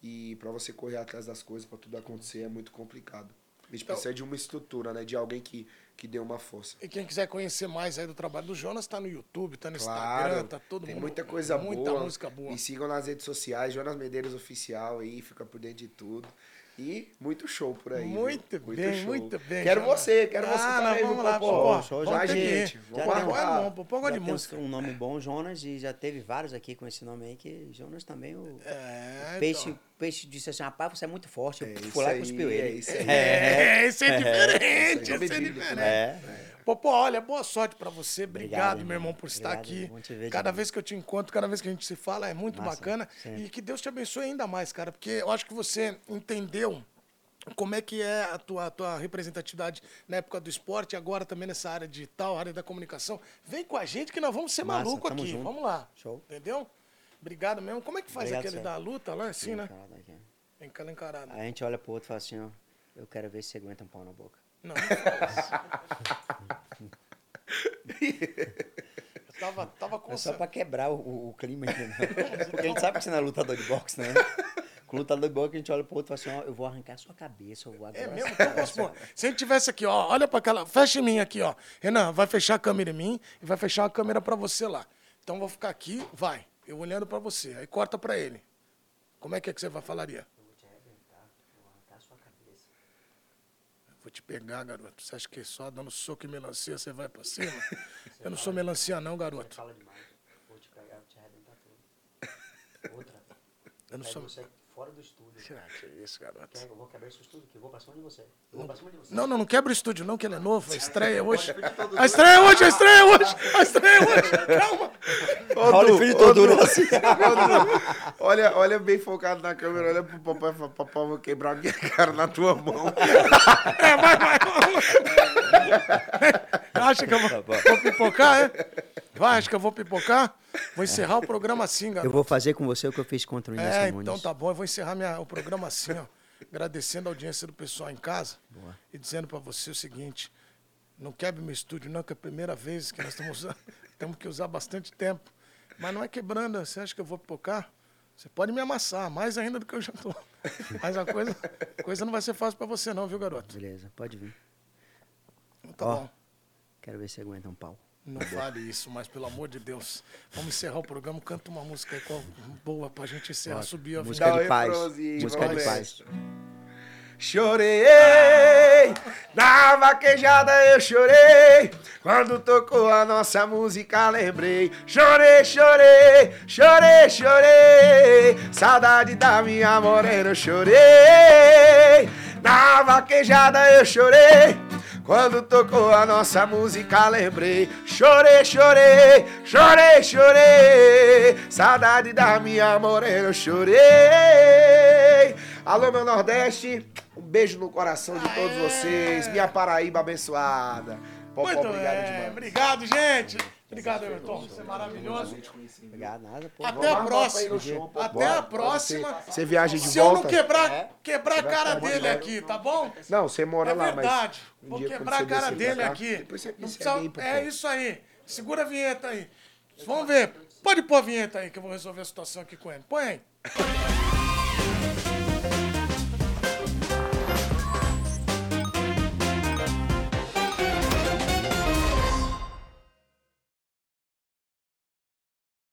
E pra você correr atrás das coisas, pra tudo acontecer, é muito complicado. A gente Então- precisa de uma estrutura, né? De alguém que, que dê uma força. E quem quiser conhecer mais aí do trabalho do Jonas, tá no YouTube, tá no Claro, Instagram, tá todo tem mundo. muita coisa muita boa. música boa. Me sigam nas redes sociais, Jonas Medeiros Oficial aí, fica por dentro de tudo. E muito show por aí. viu? Muito bem, muito bem, Quero Jonas. você, quero Ah, você não, também, vamos lá, Popó? Popó. Show, ir. gente. Vamos Já Popó tem- é bom, Popó gosta Já de tem música. um nome bom, Jonas, e já teve vários aqui com esse nome aí, que Jonas também, o É, peixe, então. peixe disse assim, rapaz, você é muito forte, É eu isso fui lá e cuspiu é ele. isso aí. É, isso é diferente, Isso aí é isso é diferente. Popó, olha, boa sorte pra você. Obrigado, Obrigado, meu irmão, por estar Obrigado, aqui. bom te ver de Cada vez que eu te encontro, cada vez que a gente se fala, é muito Massa, bacana. sempre. E que Deus te abençoe ainda mais, cara, porque eu acho que você entendeu como é que é a tua, a tua representatividade na época do esporte, agora também nessa área digital, área da comunicação. Vem com a gente que nós vamos ser Massa, maluco aqui. junto. Vamos lá. Show. Entendeu? Obrigado mesmo. Como é que faz Obrigado, aquele da luta lá, assim, né? Cá encarado. A gente olha pro outro e fala assim, ó, eu quero ver se você aguenta um pau na boca. Não, não faz. Eu tava, tava com É só pra quebrar o, o- clima, entendeu? Porque a gente sabe que você não é lutador de boxe, né? Com o lutador bom que a gente olha pro outro e fala assim, ó, eu vou arrancar a sua cabeça, eu vou agora. É mesmo? Então, se a gente tivesse aqui, ó, olha pra aquela. Fecha em mim aqui, ó. Renan, vai fechar a câmera em mim e vai fechar a câmera pra você lá. Então eu vou ficar aqui, vai. Eu olhando pra você. Aí corta pra ele. Como é que é que você vai falaria? Eu vou te arrebentar, eu vou arrancar a sua cabeça. Vou te pegar, garoto. Você acha que só dando soco e melancia você vai pra cima? Eu não sou melancia, não, Você garoto. fala demais. Vou te pegar, vou te arrebentar tudo. Outra. Eu não Pego sou. você fora do estúdio. Será que é isso, garoto? Quer- Eu vou quebrar esse estúdio aqui, eu vou pra cima de você. Vou pra cima de você. Não, não, não quebra o estúdio, não, que ele é novo. A estreia hoje. A estreia é hoje, a estreia é hoje! A estreia é hoje! Calma! Olha o filho Toduro Du, assim. olha, olha bem focado na câmera, olha pro papai e fala, papai, eu vou quebrar a minha cara na tua mão. É, vai, vai! Acha que eu vou, vou pipocar, é? Vai, acha que eu vou pipocar? Vou encerrar o programa assim, Eu garoto. vou fazer com você o que eu fiz contra o Whindersson É, Nunes. então tá bom. Eu vou encerrar minha- o programa assim, ó. Agradecendo a audiência do pessoal em casa. E dizendo pra você o seguinte: não quebre meu estúdio, não, que é a primeira vez que nós estamos usando. Temos que usar bastante tempo. Mas não é quebrando. Você acha que eu vou pipocar? Você pode me amassar, mais ainda do que eu já tô. Mas a coisa, a coisa não vai ser fácil pra você, não, viu, garoto? Beleza, pode vir. Tá Ó. bom. Quero ver se aguenta um pau. Não vale isso, mas pelo amor de Deus. Vamos encerrar o programa. Canta uma música aí qual- boa pra gente encerrar, subir a Música de paz. Música de paz. Chorei, na vaquejada eu chorei. Quando tocou a nossa música, lembrei. Chorei, chorei, chorei, chorei. Saudade da minha morena, eu chorei. Na vaquejada eu chorei. Quando tocou a nossa música, lembrei. Chorei, chorei, chorei, chorei. Saudade da minha morena, chorei. Alô, meu Nordeste. Um beijo no coração de todos vocês. Minha Paraíba abençoada. Popó, Muito obrigado bem. demais. Obrigado, gente. Obrigado, Everton. Você é maravilhoso. Obrigado, nada, pô. Até a próxima. show, pô. Até Bora. a próxima. Você, viaja de Se eu volta. não quebrar, É. quebrar a cara dele aqui, tá bom? Não, você mora É lá, verdade. mas. um Vou dia, quando quebrar a cara dele cá, aqui. Depois você precisa- aí. É isso aí. Segura a vinheta aí. Vamos ver. Pode pôr a vinheta aí que eu vou resolver a situação aqui com ele. Põe aí.